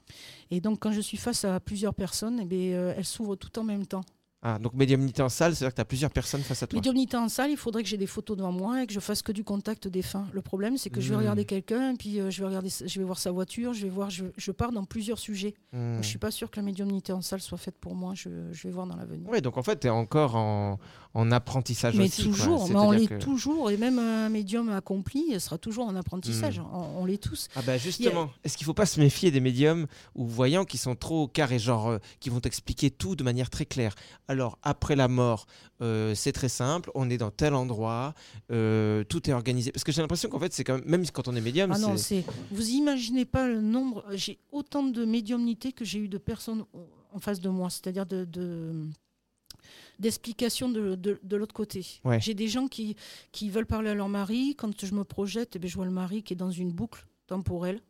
Et donc, quand je suis face à plusieurs personnes, eh bien, euh, elles s'ouvrent toutes en même temps. Ah, donc médiumnité en salle, c'est-à-dire que tu as plusieurs personnes face à toi. Médiumnité en salle, il faudrait que j'ai des photos devant moi et que je fasse que du contact défunt. Le problème, c'est que je vais Hmm. regarder quelqu'un, puis euh, je vais regarder, je vais voir sa voiture, je vais voir, je, je pars dans plusieurs sujets. Hmm. Donc, je suis pas sûre que la médiumnité en salle soit faite pour moi. Je, je vais voir dans l'avenir. Ouais, donc en fait, tu es encore en, en apprentissage Mais aussi. quoi. toujours, mais on l'est que- toujours. Et même un médium accompli sera toujours en apprentissage. Mm. On, on l'est tous. Ah bah justement, est-ce qu'il faut pas se méfier des médiums ou voyants qui sont trop carrés, genre euh, qui vont t'expliquer tout de manière très claire? Alors après la mort, euh, c'est très simple, on est dans tel endroit, euh, tout est organisé. Parce que j'ai l'impression qu'en fait c'est quand même, même quand on est médium, Ah non, c'est... c'est. Vous imaginez pas le nombre. J'ai autant de médiumnité que j'ai eu de personnes en face de moi, c'est-à-dire de. de- d'explications de, de- de l'autre côté. Ouais. J'ai des gens qui, qui veulent parler à leur mari. Quand je me projette, eh bien, je vois le mari qui est dans une boucle temporelle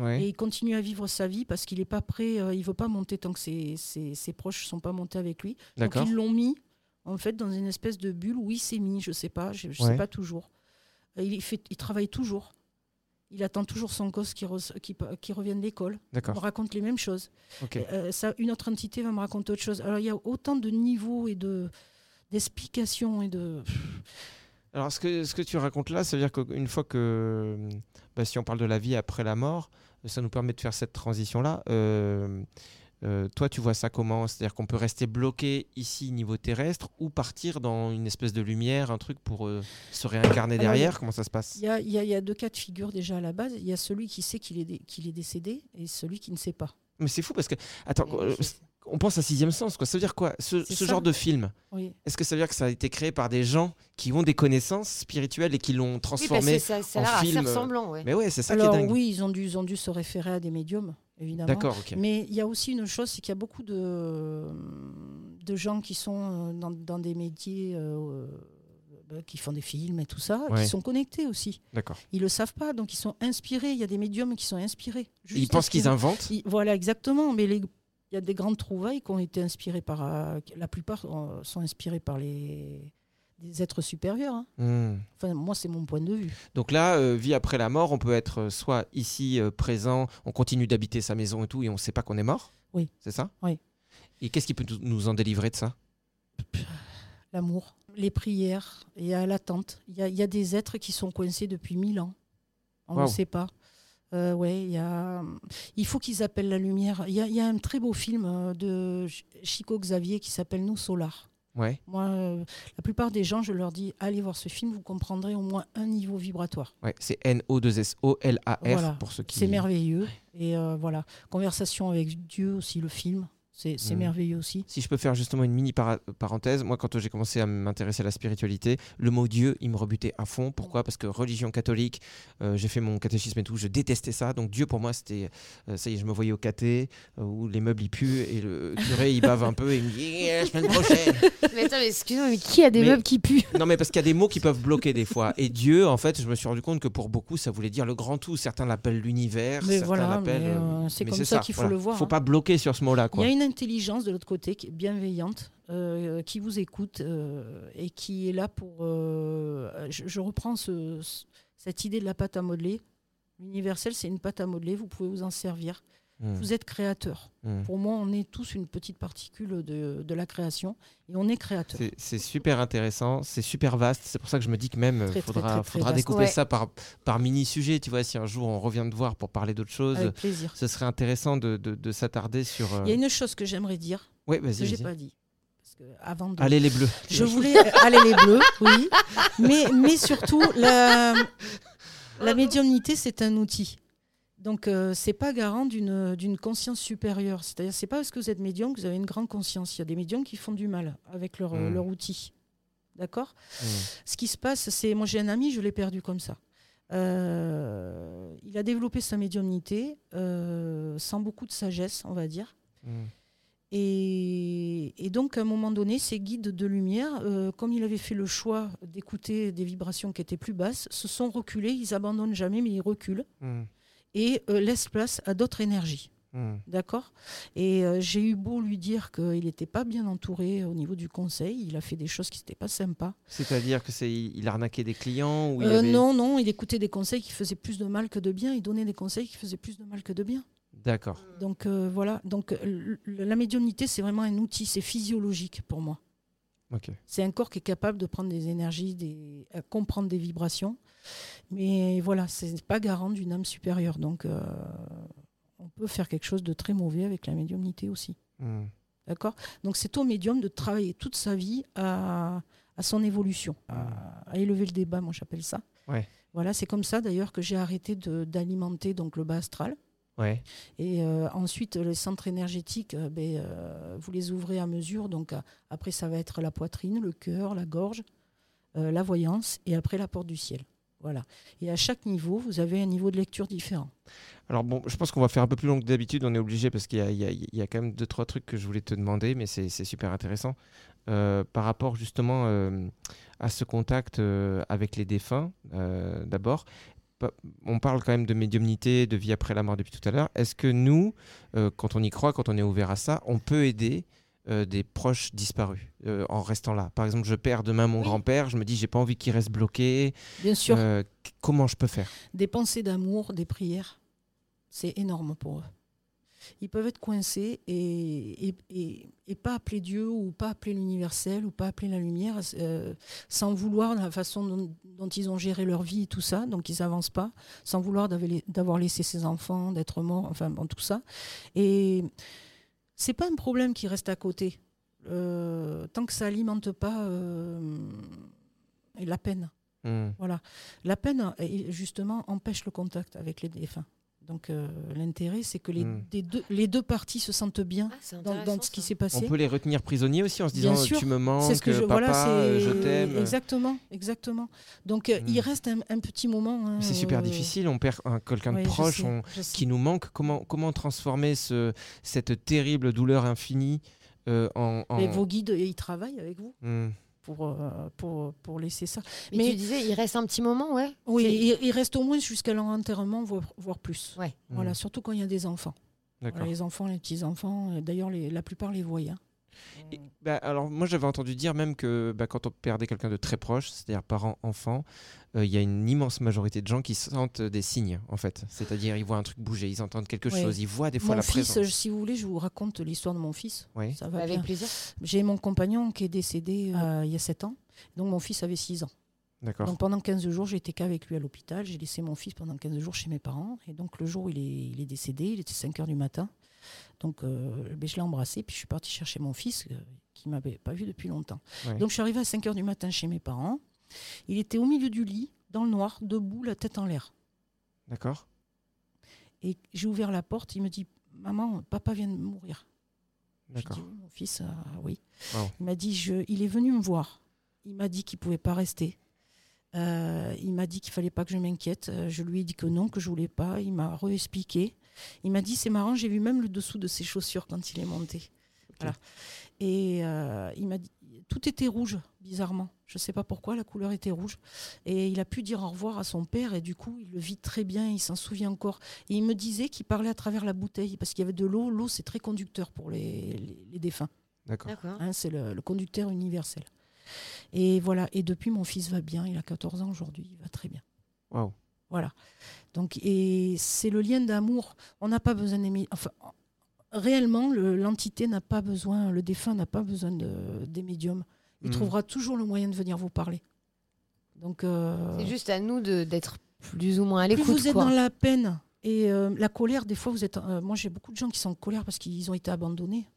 Ouais. et il continue à vivre sa vie parce qu'il n'est pas prêt, euh, il veut pas monter tant que ses, ses, ses proches sont pas montés avec lui. Donc ils l'ont mis en fait dans une espèce de bulle où il s'est mis, je sais pas, je, Ouais. sais pas toujours. Il, fait, il travaille toujours. Il attend toujours son gosse qui, re- qui, qui revienne de l'école. D'accord. raconte les mêmes choses. Euh, ça, une autre entité va me raconter autre chose. Alors il y a autant de niveaux et de d'explications et de. Alors, ce que, ce que tu racontes là, ça veut dire qu'une fois que, bah, si on parle de la vie après la mort, ça nous permet de faire cette transition-là. Euh, euh, toi, tu vois ça comment? C'est-à-dire qu'on peut rester bloqué ici, niveau terrestre, ou partir dans une espèce de lumière, un truc pour euh, se réincarner Alors, derrière? Comment ça se passe? Il y y a- il y a deux cas de figure déjà à la base. Il y a celui qui sait qu'il est, dé- qu'il est décédé et celui qui ne sait pas. Mais c'est fou parce que, attends, euh, on pense à Sixième Sens, quoi. Ça veut dire quoi? Ce, genre de film, Oui. est-ce que ça veut dire que ça a été créé par des gens qui ont des connaissances spirituelles et qui l'ont Oui, parce transformé que ça, ça en film, ressemblant. Ouais. Mais ouais, c'est ça Alors qui est dingue. oui, ils ont, dû, ils ont dû se référer à des médiums, évidemment. D'accord, ok. Mais il y a aussi une chose, c'est qu'il y a beaucoup de, de gens qui sont euh, dans, dans des métiers, euh, euh, qui font des films et tout ça, Ouais. qui sont connectés aussi. D'accord. Ils le savent pas, donc ils sont inspirés. Il y a des médiums qui sont inspirés. Ils pensent qu'ils inventent Ils- Voilà, exactement. Mais les- il y a des grandes trouvailles qui ont été inspirées par. la plupart sont inspirées par les des êtres supérieurs. hein. Hmm. Enfin, moi, c'est mon point de vue. Donc là, euh, vie après la mort, on peut être euh, soit ici euh, présent, on continue d'habiter sa maison et tout, et on ne sait pas qu'on est mort. Oui. C'est ça Oui. Et qu'est-ce qui peut nous- en délivrer de ça L'amour, les prières, il y a l'attente. Il y a, il y a des êtres qui sont coincés depuis mille ans. On ne sait pas. Euh, ouais, il y a... il faut qu'ils appellent la lumière. Il y y a un très beau film de Ch- Chico Xavier qui s'appelle Nous Solar. Ouais. Moi, euh, la plupart des gens, je leur dis allez voir ce film, vous comprendrez au moins un niveau vibratoire. Ouais, c'est N-O-2-S-O-L-A-R Voilà. pour ceux qui. C'est merveilleux. Et euh, voilà, conversation avec Dieu aussi, le film, c'est c'est Mm. merveilleux aussi. Si je peux faire justement une mini para- parenthèse, moi quand j'ai commencé à m'intéresser à la spiritualité, le mot Dieu, il me rebutait à fond. Pourquoi? Parce que religion catholique, euh, j'ai fait mon catéchisme et tout, je détestais ça. Donc Dieu pour moi c'était, euh, ça y est, je me voyais au caté, euh, où les meubles ils puent et le curé il bave un peu et il me dit *laughs* Eh, la semaine prochaine. Mais attends, mais excuse-moi, mais qui a des Mais- meubles qui puent? Non, mais parce qu'il y a des mots qui peuvent bloquer des fois. Et Dieu, en fait, je me suis rendu compte que pour beaucoup, ça voulait dire le grand tout. Certains l'appellent l'univers, Mais certains voilà, l'appellent. euh, euh, c'est comme ça qu'il faut le voir, Faut hein. pas bloquer sur ce mot-là, Il quoi. y a une intelligence de l'autre côté qui est bienveillante, euh, qui vous écoute euh, et qui est là pour. euh, je, reprends ce- ce- cette idée de la pâte à modeler. L'universel, c'est une pâte à modeler, vous pouvez vous en servir. Vous êtes créateur. mm. Pour moi, on est tous une petite particule de, de la création et on est créateur. C'est- super intéressant, c'est super vaste. C'est pour ça que je me dis que même il très, faudra, très, très faudra découper Ouais. ça par, par mini-sujet. Tu vois, si un jour on revient te voir pour parler d'autre chose, ce serait intéressant de, de- de s'attarder sur. euh, Il y a une chose que j'aimerais dire, Ouais, que j'ai pas dit. Avant de... Allez les bleus. Je voulais aller les bleus, oui. Mais, mais surtout, la, la médiumnité, c'est un outil. Donc, euh, c'est pas garant d'une conscience supérieure. C'est-à-dire, c'est pas parce que vous êtes médium que vous avez une grande conscience. Il y a des médiums qui font du mal avec leur, euh, Mm. leur outil. D'accord Mm. Ce qui se passe, c'est. Moi, j'ai un ami, je l'ai perdu comme ça. Euh, il a développé sa médiumnité euh, sans beaucoup de sagesse, on va dire. Mm. Et, et donc, à un moment donné, ces guides de lumière, euh, comme il avait fait le choix d'écouter des vibrations qui étaient plus basses, se sont reculés. Ils abandonnent jamais, mais ils reculent. Et euh, laissent place à d'autres énergies. Mm. D'accord? Et euh, j'ai eu beau lui dire qu'il n'était pas bien entouré au niveau du conseil. Il a fait des choses qui n'étaient pas sympas. C'est-à-dire que c'est il arnaquait des clients ou il Euh, avait- Non, non, il écoutait des conseils qui faisaient plus de mal que de bien. Il donnait des conseils qui faisaient plus de mal que de bien. D'accord. Donc euh, voilà. Donc la médiumnité, c'est vraiment un outil. C'est physiologique pour moi. C'est un corps qui est capable de prendre des énergies, des, à comprendre des vibrations. Mais voilà, c'est pas garant d'une âme supérieure. Donc, euh, on peut faire quelque chose de très mauvais avec la médiumnité aussi. Mm. D'accord? Donc, c'est au médium de travailler toute sa vie à, à son évolution, à, à élever le débat, moi j'appelle ça. Ouais. Voilà, c'est comme ça d'ailleurs que j'ai arrêté de- d'alimenter donc le bas astral. Ouais. Et euh, ensuite, les centres énergétiques, euh, ben, euh, vous les ouvrez à mesure. Donc après, ça va être la poitrine, le cœur, la gorge, la voyance, et après la porte du ciel. Voilà. Et à chaque niveau, vous avez un niveau de lecture différent. Alors bon, je pense qu'on va faire un peu plus long que d'habitude, on est obligé parce qu'il y, a- y y quand même deux, trois trucs que je voulais te demander, mais c'est super intéressant. Euh, par rapport justement euh, à ce contact euh, avec les défunts, d'abord, on parle quand même de médiumnité, de vie après la mort depuis tout à l'heure. Est-ce que nous, euh, quand on y croit, quand on est ouvert à ça, on peut aider euh, des proches disparus euh, en restant là? Par exemple, je perds demain mon Oui. grand-père, je me dis j'ai pas envie qu'il reste bloqué. Bien sûr, comment je peux faire? Des pensées d'amour, des prières, c'est énorme pour eux. Ils peuvent être coincés et, et, et- et pas appeler Dieu ou pas appeler l'universel ou pas appeler la lumière euh, sans vouloir la façon dont, dont ils ont géré leur vie et tout ça, donc ils n'avancent pas, sans vouloir d'avoir- laissé ses enfants, d'être morts, enfin bon, tout ça. Et c'est pas un problème qui reste à côté, Euh, tant que ça alimente pas euh, la peine. Hmm. Voilà. La peine, justement, empêche le contact avec les défunts. Donc, euh, l'intérêt, c'est que les, Mm. des deux, les deux parties se sentent bien Ah, dans, dans ce qui s'est On passé. peut les retenir prisonniers aussi en se disant tu me manques, C'est ce que je, papa, voilà, je t'aime. Exactement, exactement. Donc, euh, il Mm. reste un, un petit moment. hein, C'est super euh, difficile, on perd un- quelqu'un ouais, de proche sais, on- qui nous manque. Comment, comment transformer ce, cette terrible douleur infinie euh, en. en- Mais vos guides, ils travaillent avec vous Hmm. Pour, euh, pour, pour laisser ça. Mais, Mais- tu disais, il reste un petit moment, ouais. Oui, il, il reste au moins jusqu'à leur enterrement, voire, voire plus. Ouais. Voilà, Hmm. surtout quand il y a des enfants. Voilà, les enfants, les petits-enfants, euh, d'ailleurs, les- la plupart les voient. hein. Et, bah, alors moi j'avais entendu dire même que bah, quand on perdait quelqu'un de très proche, c'est-à-dire parent, enfant, euh, il y a une immense majorité de gens qui sentent des signes en fait. C'est-à-dire ils voient un truc bouger, ils entendent quelque Ouais. chose, ils voient des fois Mon la fils, présence. si vous voulez, je vous raconte l'histoire de mon fils. Oui. Ça va Avec bien. plaisir. J'ai mon compagnon qui est décédé euh, il y a 7 ans. Donc mon fils avait 6 ans. Donc pendant 15 jours, j'étais qu'avec lui à l'hôpital. J'ai laissé mon fils pendant 15 jours chez mes parents. Et donc le jour où il est, il est décédé, il était 5 heures du matin. Donc euh, ben, je l'ai embrassé, puis je suis partie chercher mon fils euh, qui ne m'avait pas vu depuis longtemps. Ouais. Donc je suis arrivée à 5 heures du matin chez mes parents. Il était au milieu du lit, dans le noir, debout, la tête en l'air. D'accord. Et j'ai ouvert la porte, il me dit Maman, papa vient de mourir. D'accord. mon fils, euh, oui. Wow. Il m'a dit je, Il est venu me voir. Il m'a dit qu'il ne pouvait pas rester. Euh, il m'a dit qu'il fallait pas que je m'inquiète. Euh, Je lui ai dit que non, que je voulais pas. Il m'a réexpliqué. Il m'a dit c'est marrant, j'ai vu même le dessous de ses chaussures quand il est monté. Voilà. Et euh, il m'a dit tout était rouge, bizarrement. Je ne sais pas pourquoi, la couleur était rouge. Et il a pu dire au revoir à son père, et du coup, il le vit très bien, il s'en souvient encore. Et il me disait qu'il parlait à travers la bouteille, parce qu'il y avait de l'eau. L'eau, c'est très conducteur pour les, les- les défunts. D'accord. D'accord. hein, c'est le, le conducteur universel. Et voilà. Et depuis, mon fils va bien. Il a 14 ans aujourd'hui, il va très bien. Waouh. Voilà. Donc, et c'est le lien d'amour. On n'a pas besoin d'aimer. Enfin, réellement, le- l'entité n'a pas besoin, le défunt n'a pas besoin de, des médiums. Il Mhm. trouvera toujours le moyen de venir vous parler. Donc, euh, C'est juste à nous de- d'être plus ou moins à plus l'écoute. vous êtes quoi. dans la peine et euh, la colère, des fois, vous êtes. euh, moi, j'ai beaucoup de gens qui sont en colère parce qu'ils ont été abandonnés.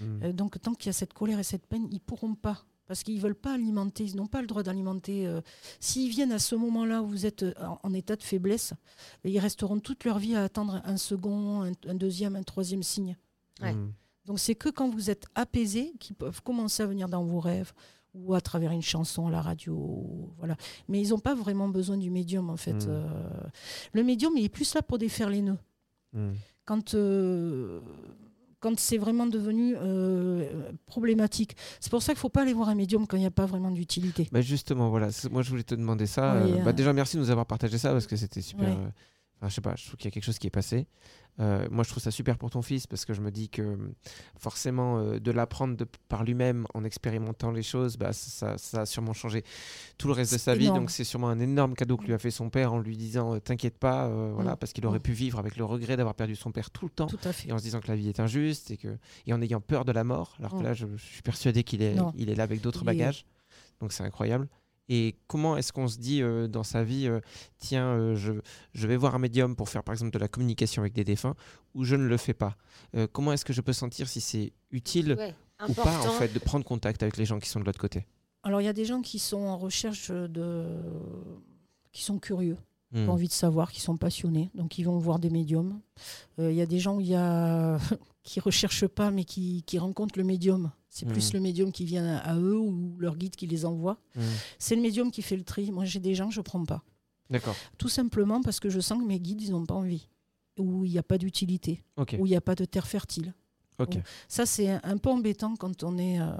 Hmm. Euh, donc, tant qu'il y a cette colère et cette peine, ils pourront pas. Parce qu'ils veulent pas alimenter, ils n'ont pas le droit d'alimenter. euh, S'ils viennent à ce moment-là où vous êtes euh, en, en état de faiblesse, ils resteront toute leur vie à attendre un second, un, un deuxième, un troisième signe. Ouais. Hmm. Donc c'est que quand vous êtes apaisé qu'ils peuvent commencer à venir dans vos rêves ou à travers une chanson à la radio, voilà. Mais ils n'ont pas vraiment besoin du médium en fait. Mm. Euh, le médium il est plus là pour défaire les nœuds. Hmm. Quand euh, quand c'est vraiment devenu euh, problématique. C'est pour ça qu'il ne faut pas aller voir un médium quand il n'y a pas vraiment d'utilité. Bah justement, voilà. Moi, je voulais te demander ça. Oui, Euh, euh, bah, déjà, merci de nous avoir partagé ça parce que c'était super. Ouais. Enfin, je sais pas, je trouve qu'il y a quelque chose qui est passé. Euh, moi, je trouve ça super pour ton fils parce que je me dis que euh, forcément, euh, de l'apprendre par lui-même en expérimentant les choses, bah, ça, ça a sûrement changé tout le reste de sa vie. Donc, c'est sûrement un énorme cadeau que lui a fait son père en lui disant euh, T'inquiète pas, euh, voilà, Mm. parce qu'il aurait Mm. pu vivre avec le regret d'avoir perdu son père tout le temps Tout à fait. et en se disant que la vie est injuste et, que, et en ayant peur de la mort. Alors que Mm. là, je, je suis persuadé qu'il est, Non. il est là avec d'autres bagages. Donc c'est incroyable. Et comment est-ce qu'on se dit euh, dans sa vie, euh, tiens, euh, je, je vais voir un médium pour faire par exemple de la communication avec des défunts, ou je ne le fais pas Euh, Comment est-ce que je peux sentir si c'est utile Ouais, ou pas en fait de prendre contact avec les gens qui sont de l'autre côté? Alors, il y a des gens qui sont en recherche de. qui sont curieux, qui Hmm. ont envie de savoir, qui sont passionnés, donc ils vont voir des médiums. Euh, Il y a des gens y a... *laughs* qui recherchent pas, mais qui, qui rencontrent le médium. C'est plus Mhm. le médium qui vient à, eux ou leur guide qui les envoie. Hmm. C'est le médium qui fait le tri. Moi, j'ai des gens, je prends pas. D'accord. Tout simplement parce que je sens que mes guides, ils n'ont pas envie. Ou il n'y a pas d'utilité. Ou il n'y a pas de terre fertile. Ok. Ça, c'est un, peu embêtant quand on est. euh,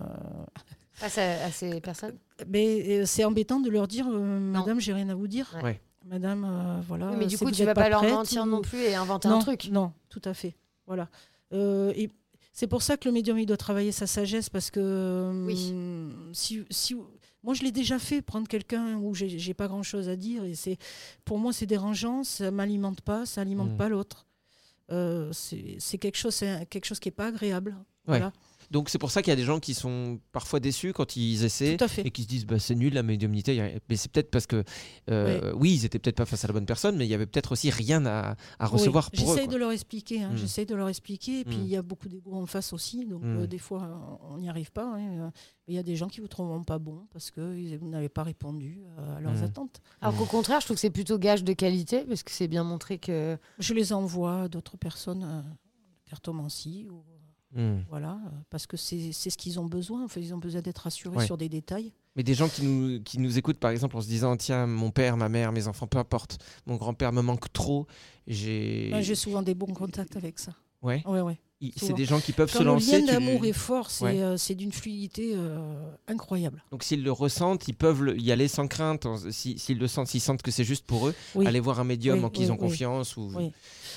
Face à, à ces personnes? Mais euh, c'est embêtant de leur dire, euh, Madame, j'ai rien à vous dire. Ouais. Ouais. Madame, euh, voilà. Oui, Mais du coup, tu vous vas pas, leur prête mentir ou- non plus et inventer non, un truc. Non, tout à fait. Voilà. Euh, et c'est pour ça que le médium, il doit travailler sa sagesse parce que Oui. hum, si, si, moi, je l'ai déjà fait, prendre quelqu'un où j'ai pas grand-chose à dire. Et c'est, pour moi, c'est dérangeant, ça m'alimente pas, ça alimente Mm. pas l'autre. Euh, c'est c'est quelque chose, quelque chose qui est pas agréable. Ouais. Voilà, Donc c'est pour ça qu'il y a des gens qui sont parfois déçus quand ils essaient tout à fait. et qui se disent bah, c'est nul la médiumnité. Mais c'est peut-être parce que euh, oui, ils étaient peut-être pas face à la bonne personne, mais il y avait peut-être aussi rien à, à recevoir Oui, pour eux. J'essaye quoi. de leur expliquer. hein, Mm. J'essaye de leur expliquer. Et puis, Mm. il y a beaucoup d'ego en face aussi. Donc, Mm. euh, des fois, on n'y arrive pas. hein, euh, Il y a des gens qui vous trouveront pas bon parce que vous n'avez pas répondu à leurs attentes. Alors qu'au contraire, je trouve que c'est plutôt gage de qualité parce que c'est bien montré que. Je les envoie à d'autres personnes, euh, cartomancie, ou, Hmm. voilà, euh, parce que c'est ce qu'ils ont besoin. En fait, ils ont besoin d'être rassurés Ouais. sur des détails. Mais des gens qui nous, qui nous écoutent, par exemple, en se disant Tiens, mon père, ma mère, mes enfants, peu importe, mon grand-père me manque trop. J'ai. Souvent des bons contacts avec ça. Ouais. Ouais, ouais. C'est des gens qui peuvent Quand se le lancer. lien tu- d'amour est fort, c'est Ouais. euh, c'est d'une fluidité euh, incroyable. Donc s'ils le ressentent, ils peuvent le- y aller sans crainte. Si- S'ils le sentent, s'ils sentent que c'est juste pour eux, Oui. aller voir un médium Oui, en qui ils ont confiance. Ou...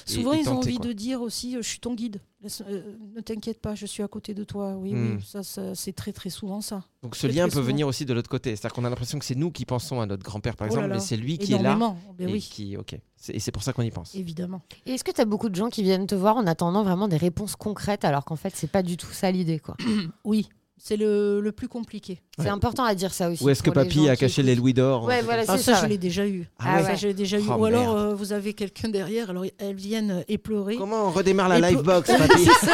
Et- Souvent, et ils ont envie quoi. de dire aussi euh, Je suis ton guide. Laisse- euh, ne t'inquiète pas, je suis à côté de toi. Oui, Hmm. oui, ça, ça, c'est très, très souvent ça. Donc ce Très, lien très peut souvent. venir aussi de l'autre côté. C'est-à-dire qu'on a l'impression que c'est nous qui pensons à notre grand-père, par Oh là exemple, là. mais c'est lui qui est là. Énormément. Ben Et oui, qui, ok. C'est- Et c'est pour ça qu'on y pense. évidemment. Et est-ce que tu as beaucoup de gens qui viennent te voir en attendant vraiment des réponses concrètes alors qu'en fait, c'est pas du tout ça l'idée quoi? Oui, c'est le, le plus compliqué. C'est Ouais. important à dire ça aussi. Ou est-ce que papy a caché les louis d'or Ouais, voilà, Ah, c'est ça, ça, je l'ai déjà eu. Ah ouais. Ça, je l'ai déjà eu. Oh, Ou alors, euh, vous avez quelqu'un derrière, alors elles viennent éplorer. Comment on redémarre la live box, *laughs* papy C'est ça.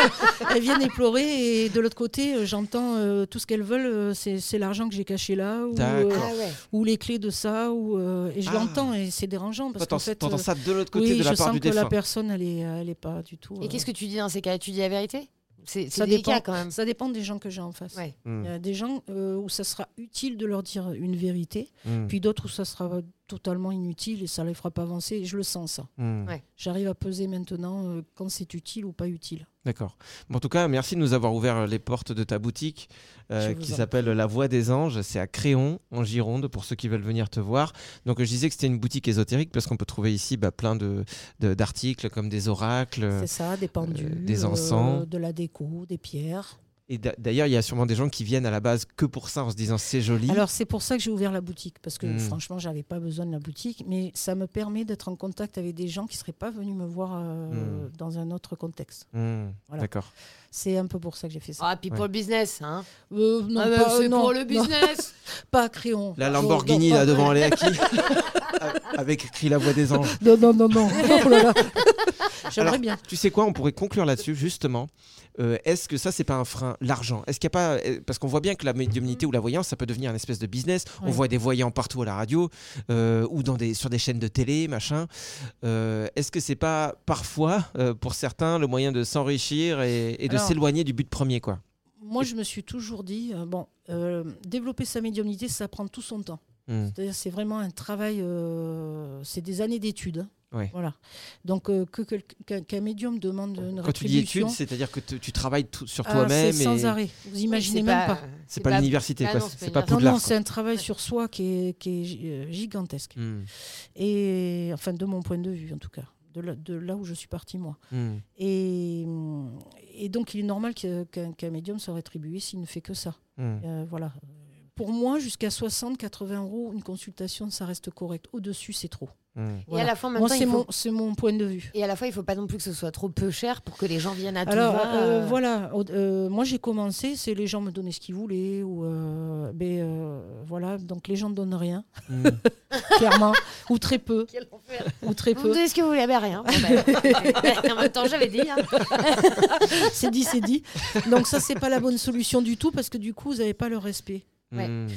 Elles viennent éplorer et de l'autre côté, euh, j'entends euh, tout ce qu'elles veulent, euh, c'est c'est l'argent que j'ai caché là, ou, euh, Ah ouais. ou les clés de ça, ou, euh, et je Ah. l'entends et c'est dérangeant parce qu'en fait, ça de l'autre côté oui, de la je part sens du que la défunt. personne, elle est, elle est pas du tout. Et qu'est-ce que tu dis dans ces cas? Tu dis la vérité? C'est Ça dépend. quand même. Ça dépend des gens que j'ai en face. Ouais. Hmm, Il y a des gens euh, où ça sera utile de leur dire une vérité, hmm, puis d'autres où ça sera totalement inutile et ça ne les fera pas avancer. Et je le sens ça. hmm. Ouais. J'arrive à peser maintenant euh, quand c'est utile ou pas utile. D'accord. Bon, en tout cas, merci de nous avoir ouvert les portes de ta boutique euh, qui s'appelle La Voix des Anges. C'est à Créon, en Gironde, pour ceux qui veulent venir te voir. Donc, je disais que c'était une boutique ésotérique parce qu'on peut trouver ici bah, plein de, de- d'articles comme des oracles. C'est ça, des pendus, Euh, des euh, encens. de la déco, des pierres. Et d'a- d'ailleurs, il y a sûrement des gens qui viennent à la base que pour ça en se disant c'est joli. Alors c'est pour ça que j'ai ouvert la boutique parce que Mm. franchement j'avais pas besoin de la boutique, mais ça me permet d'être en contact avec des gens qui seraient pas venus me voir euh, Mm. dans un autre contexte. Hmm, Voilà. D'accord. C'est un peu pour ça que j'ai fait ça. Ah, puis pour Ouais. le business, hein. Euh, non, Ah, bah, pas, c'est non, pour le non, business. *laughs* pas à crayon. La Oh, Lamborghini, non, là, devant, elle est à qui? *laughs* Avec écrit La Voix des Anges. Non, non, non, non. *laughs* Oh là là. J'aimerais Alors, bien. Tu sais quoi, on pourrait conclure là-dessus, justement. Euh, Est-ce que ça, c'est pas un frein, l'argent? Est-ce qu'il y a pas. euh, Parce qu'on voit bien que la médiumnité ou la voyance, ça peut devenir une espèce de business. On voit des voyants partout à la radio euh, ou dans des, sur des chaînes de télé, machin. Euh, Est-ce que c'est pas parfois, pour certains, le moyen de s'enrichir et, et de Alors- s'éloigner du but premier, quoi? Moi, je me suis toujours dit, euh, bon, euh, développer sa médiumnité, ça prend tout son temps. Hmm. C'est-à-dire, c'est vraiment un travail, euh, c'est des années d'études. Ouais. Voilà. Donc, euh, que quel- qu'un médium demande une Quand tu dis rétribution, études, c'est-à-dire que tu travailles tout- sur ah, toi-même c'est sans et arrêt. Vous imaginez même pas. c'est pas, l'université, Ah quoi. non, C'est pas pas Poudlard. non, c'est un travail sur soi qui est, qui est gi- euh, gigantesque. Hmm. Et enfin, de mon point de vue, en tout cas, de là, de là où je suis partie, moi. Hmm. Et, et donc, il est normal qu'un médium soit rétribué s'il ne fait que ça. Hmm. Euh, voilà. Pour moi, jusqu'à 60-80 euros, une consultation, ça reste correct. Au-dessus, c'est trop. Et à la temps, c'est faut- mon, c'est mon point de vue. Et à la fois, il faut pas non plus que ce soit trop peu cher pour que les gens viennent à tout Alors, va, euh, euh, voilà. Au- euh, moi, j'ai commencé, c'est les gens me donnaient ce qu'ils voulaient. Ou, euh, ben, euh, voilà. Donc, les gens ne donnent rien, Hmm. *laughs* clairement. ou très peu. *laughs* Quel enfer. Ou très Vous me peu. donnez ce que vous voulez, ben rien. Ben, *laughs* en même temps, j'avais dit. hein. c'est dit, c'est dit. Donc, ça, c'est pas la bonne solution du tout parce que du coup, vous n'avez pas le respect. Ouais. Hmm.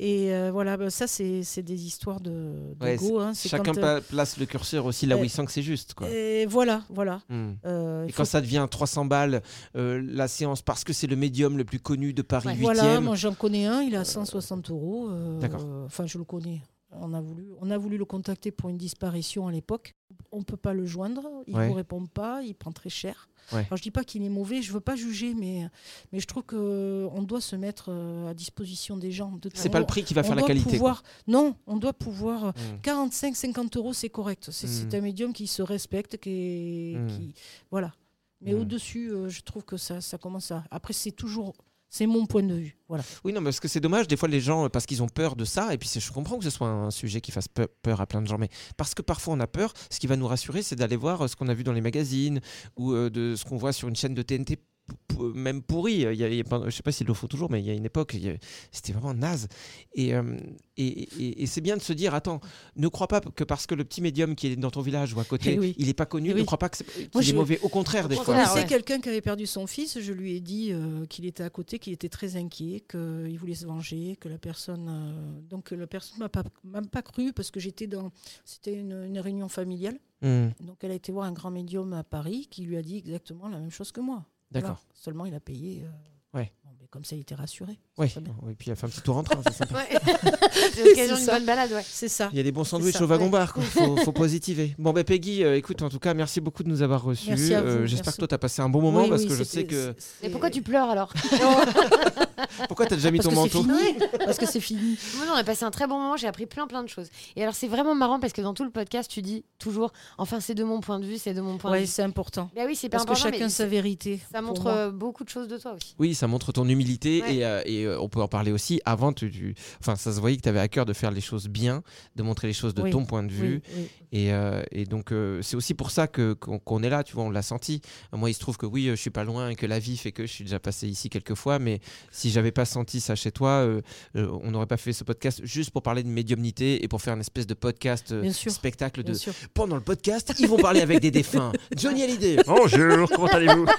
Et euh, voilà, bah, ça, c'est des histoires de, de Ouais, go. hein. Chacun quand, euh, place le curseur aussi là où euh, il sent que c'est juste. Quoi. et voilà, voilà. Hmm. Euh, Et quand ça devient 300 balles, euh, la séance, parce que c'est le médium le plus connu de Paris Ouais. 8e. Voilà, moi j'en connais un, il a 160 euros. D'accord. Enfin, je le connais. On a, voulu, on a voulu le contacter pour une disparition à l'époque. On ne peut pas le joindre, il ne Ouais. vous répond pas, il prend très cher. Ouais. Alors, je dis pas qu'il est mauvais, je veux pas juger, mais, mais je trouve qu'on doit se mettre euh, à disposition des gens. De- c'est pas le prix qui va faire la qualité. Pouvoir, non, on doit pouvoir. euh, Hmm. 45-50 euros, c'est correct. C'est c'est Mm. un médium qui se respecte, qui, est- Mm. qui- voilà. Mais au-dessus, euh, je trouve que ça, ça commence à. Après, c'est toujours. C'est mon point de vue. Voilà. Oui, non, parce que c'est dommage, des fois, les gens, parce qu'ils ont peur de ça, et puis je comprends que ce soit un sujet qui fasse pe- peur à plein de gens, mais parce que parfois on a peur, ce qui va nous rassurer, c'est d'aller voir euh, ce qu'on a vu dans les magazines, ou euh, de ce qu'on voit sur une chaîne de TNT, même pourri. Il y a- il y a pas- je sais pas s'il le faut toujours, mais il y a une époque, c'était vraiment naze. Et, euh, et, et- et c'est bien de se dire, attends, ne crois pas que parce que le petit médium qui est dans ton village ou à côté, *laughs* oui. il n'est pas connu, oui. ne crois pas que c'est- qu'il Moi, est je- mauvais. Au contraire, des fois. Je contraire, connaissais ouais. quelqu'un qui avait perdu son fils. Je lui ai dit euh, qu'il était à côté, qu'il était très inquiet, qu'il voulait se venger, que la personne. euh, donc la personne m'a pas m'a pas cru parce que j'étais dans. C'était une, une réunion familiale. Hmm, Donc elle a été voir un grand médium à Paris qui lui a dit exactement la même chose que moi. Voilà. D'accord. Seulement il a payé. euh, Ouais. bon, mais comme ça il était rassuré. Bien. Et puis il a fait un petit tour en train, c'est sympa. *laughs* *laughs* L'occasion d'une ça. bonne balade, ouais. C'est ça. Il y a des bons sandwichs au wagon ouais. bar, quoi. Faut, faut *laughs* positiver. Bon, ben Peggy, euh, écoute, en tout cas, merci beaucoup de nous avoir reçus. Merci à vous, Euh, J'espère que toi, tu as passé un bon moment Oui, parce oui, que je sais que. Et pourquoi tu pleures alors Pourquoi t'as déjà mis Parce ton que manteau fini. Parce que c'est fini. Non, on a passé un très bon moment, j'ai appris plein plein de choses. Et alors, c'est vraiment marrant parce que dans tout le podcast, tu dis toujours, enfin, c'est de mon point de vue, c'est de mon point de vue. c'est important. Bah oui, c'est pas Parce que important, chacun mais sa vérité. ça montre moi. euh, beaucoup de choses de toi aussi. Oui, ça montre ton humilité Ouais. et, euh, et, euh, on peut en parler aussi. Avant, tu, tu- enfin, ça se voyait que tu avais à cœur de faire les choses bien, de montrer les choses de Oui, ton point de vue. Oui, oui. Et, euh, et donc, euh, c'est aussi pour ça que qu'on qu'on est là, tu vois, on l'a senti. Moi, il se trouve que oui, je suis pas loin et que la vie fait que je suis déjà passé ici quelques fois, mais si j'avais pas senti ça chez toi, euh, euh, on n'aurait pas fait ce podcast juste pour parler de médiumnité et pour faire une espèce de podcast euh, spectacle de pendant le podcast, ils vont parler avec des défunts. *laughs* Johnny Hallyday. Bonjour, comment allez-vous? *laughs*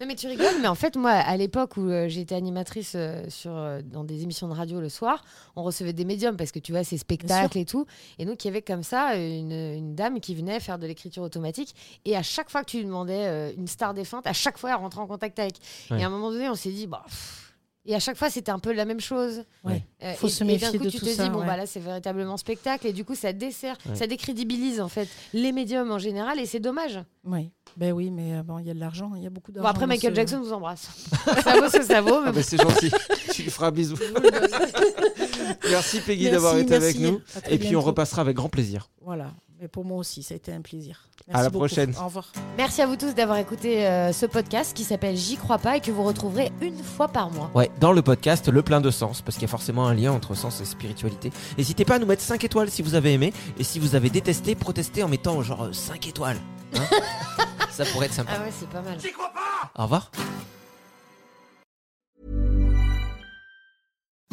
Non, mais tu rigoles, mais en fait, moi, à l'époque où euh, j'étais animatrice euh, sur, euh, dans des émissions de radio le soir, on recevait des médiums parce que tu vois, c'est spectacles et tout. Et donc, il y avait comme ça une, une dame qui venait faire de l'écriture automatique. Et à chaque fois que tu lui demandais euh, une star défunte, à chaque fois, elle rentrait en contact avec. Ouais. Et à un moment donné, on s'est dit, bah. pff. Et à chaque fois, c'était un peu la même chose. Ouais. Euh, Faut et, se et d'un méfier coup, de tu tout te ça, dis, bon, ouais. bah là, c'est véritablement spectacle. Et du coup, ça dessert, Ouais. ça décrédibilise, en fait, les médiums en général. Et c'est dommage. Oui. Ben oui, mais euh, bon, il y a de l'argent, il y a beaucoup d'argent. Bon, après, Michael ce- Jackson vous embrasse. *laughs* ça vaut ce que ça vaut. Mais Ah bah, c'est gentil. tu lui feras un bisou. *laughs* Merci Peggy Merci, d'avoir été merci. avec nous. Et puis on repassera avec grand plaisir. Voilà. Mais pour moi aussi, ça a été un plaisir. À la beaucoup. prochaine. Au revoir. Merci à vous tous d'avoir écouté euh, ce podcast qui s'appelle J'y crois pas et que vous retrouverez une fois par mois. Ouais, dans le podcast Le plein de sens, parce qu'il y a forcément un lien entre sens et spiritualité. N'hésitez pas à nous mettre 5 étoiles si vous avez aimé, et si vous avez détesté, protestez en mettant genre 5 étoiles. Hein *laughs* Ça pourrait être sympa. Ah ouais, c'est pas mal. Au revoir.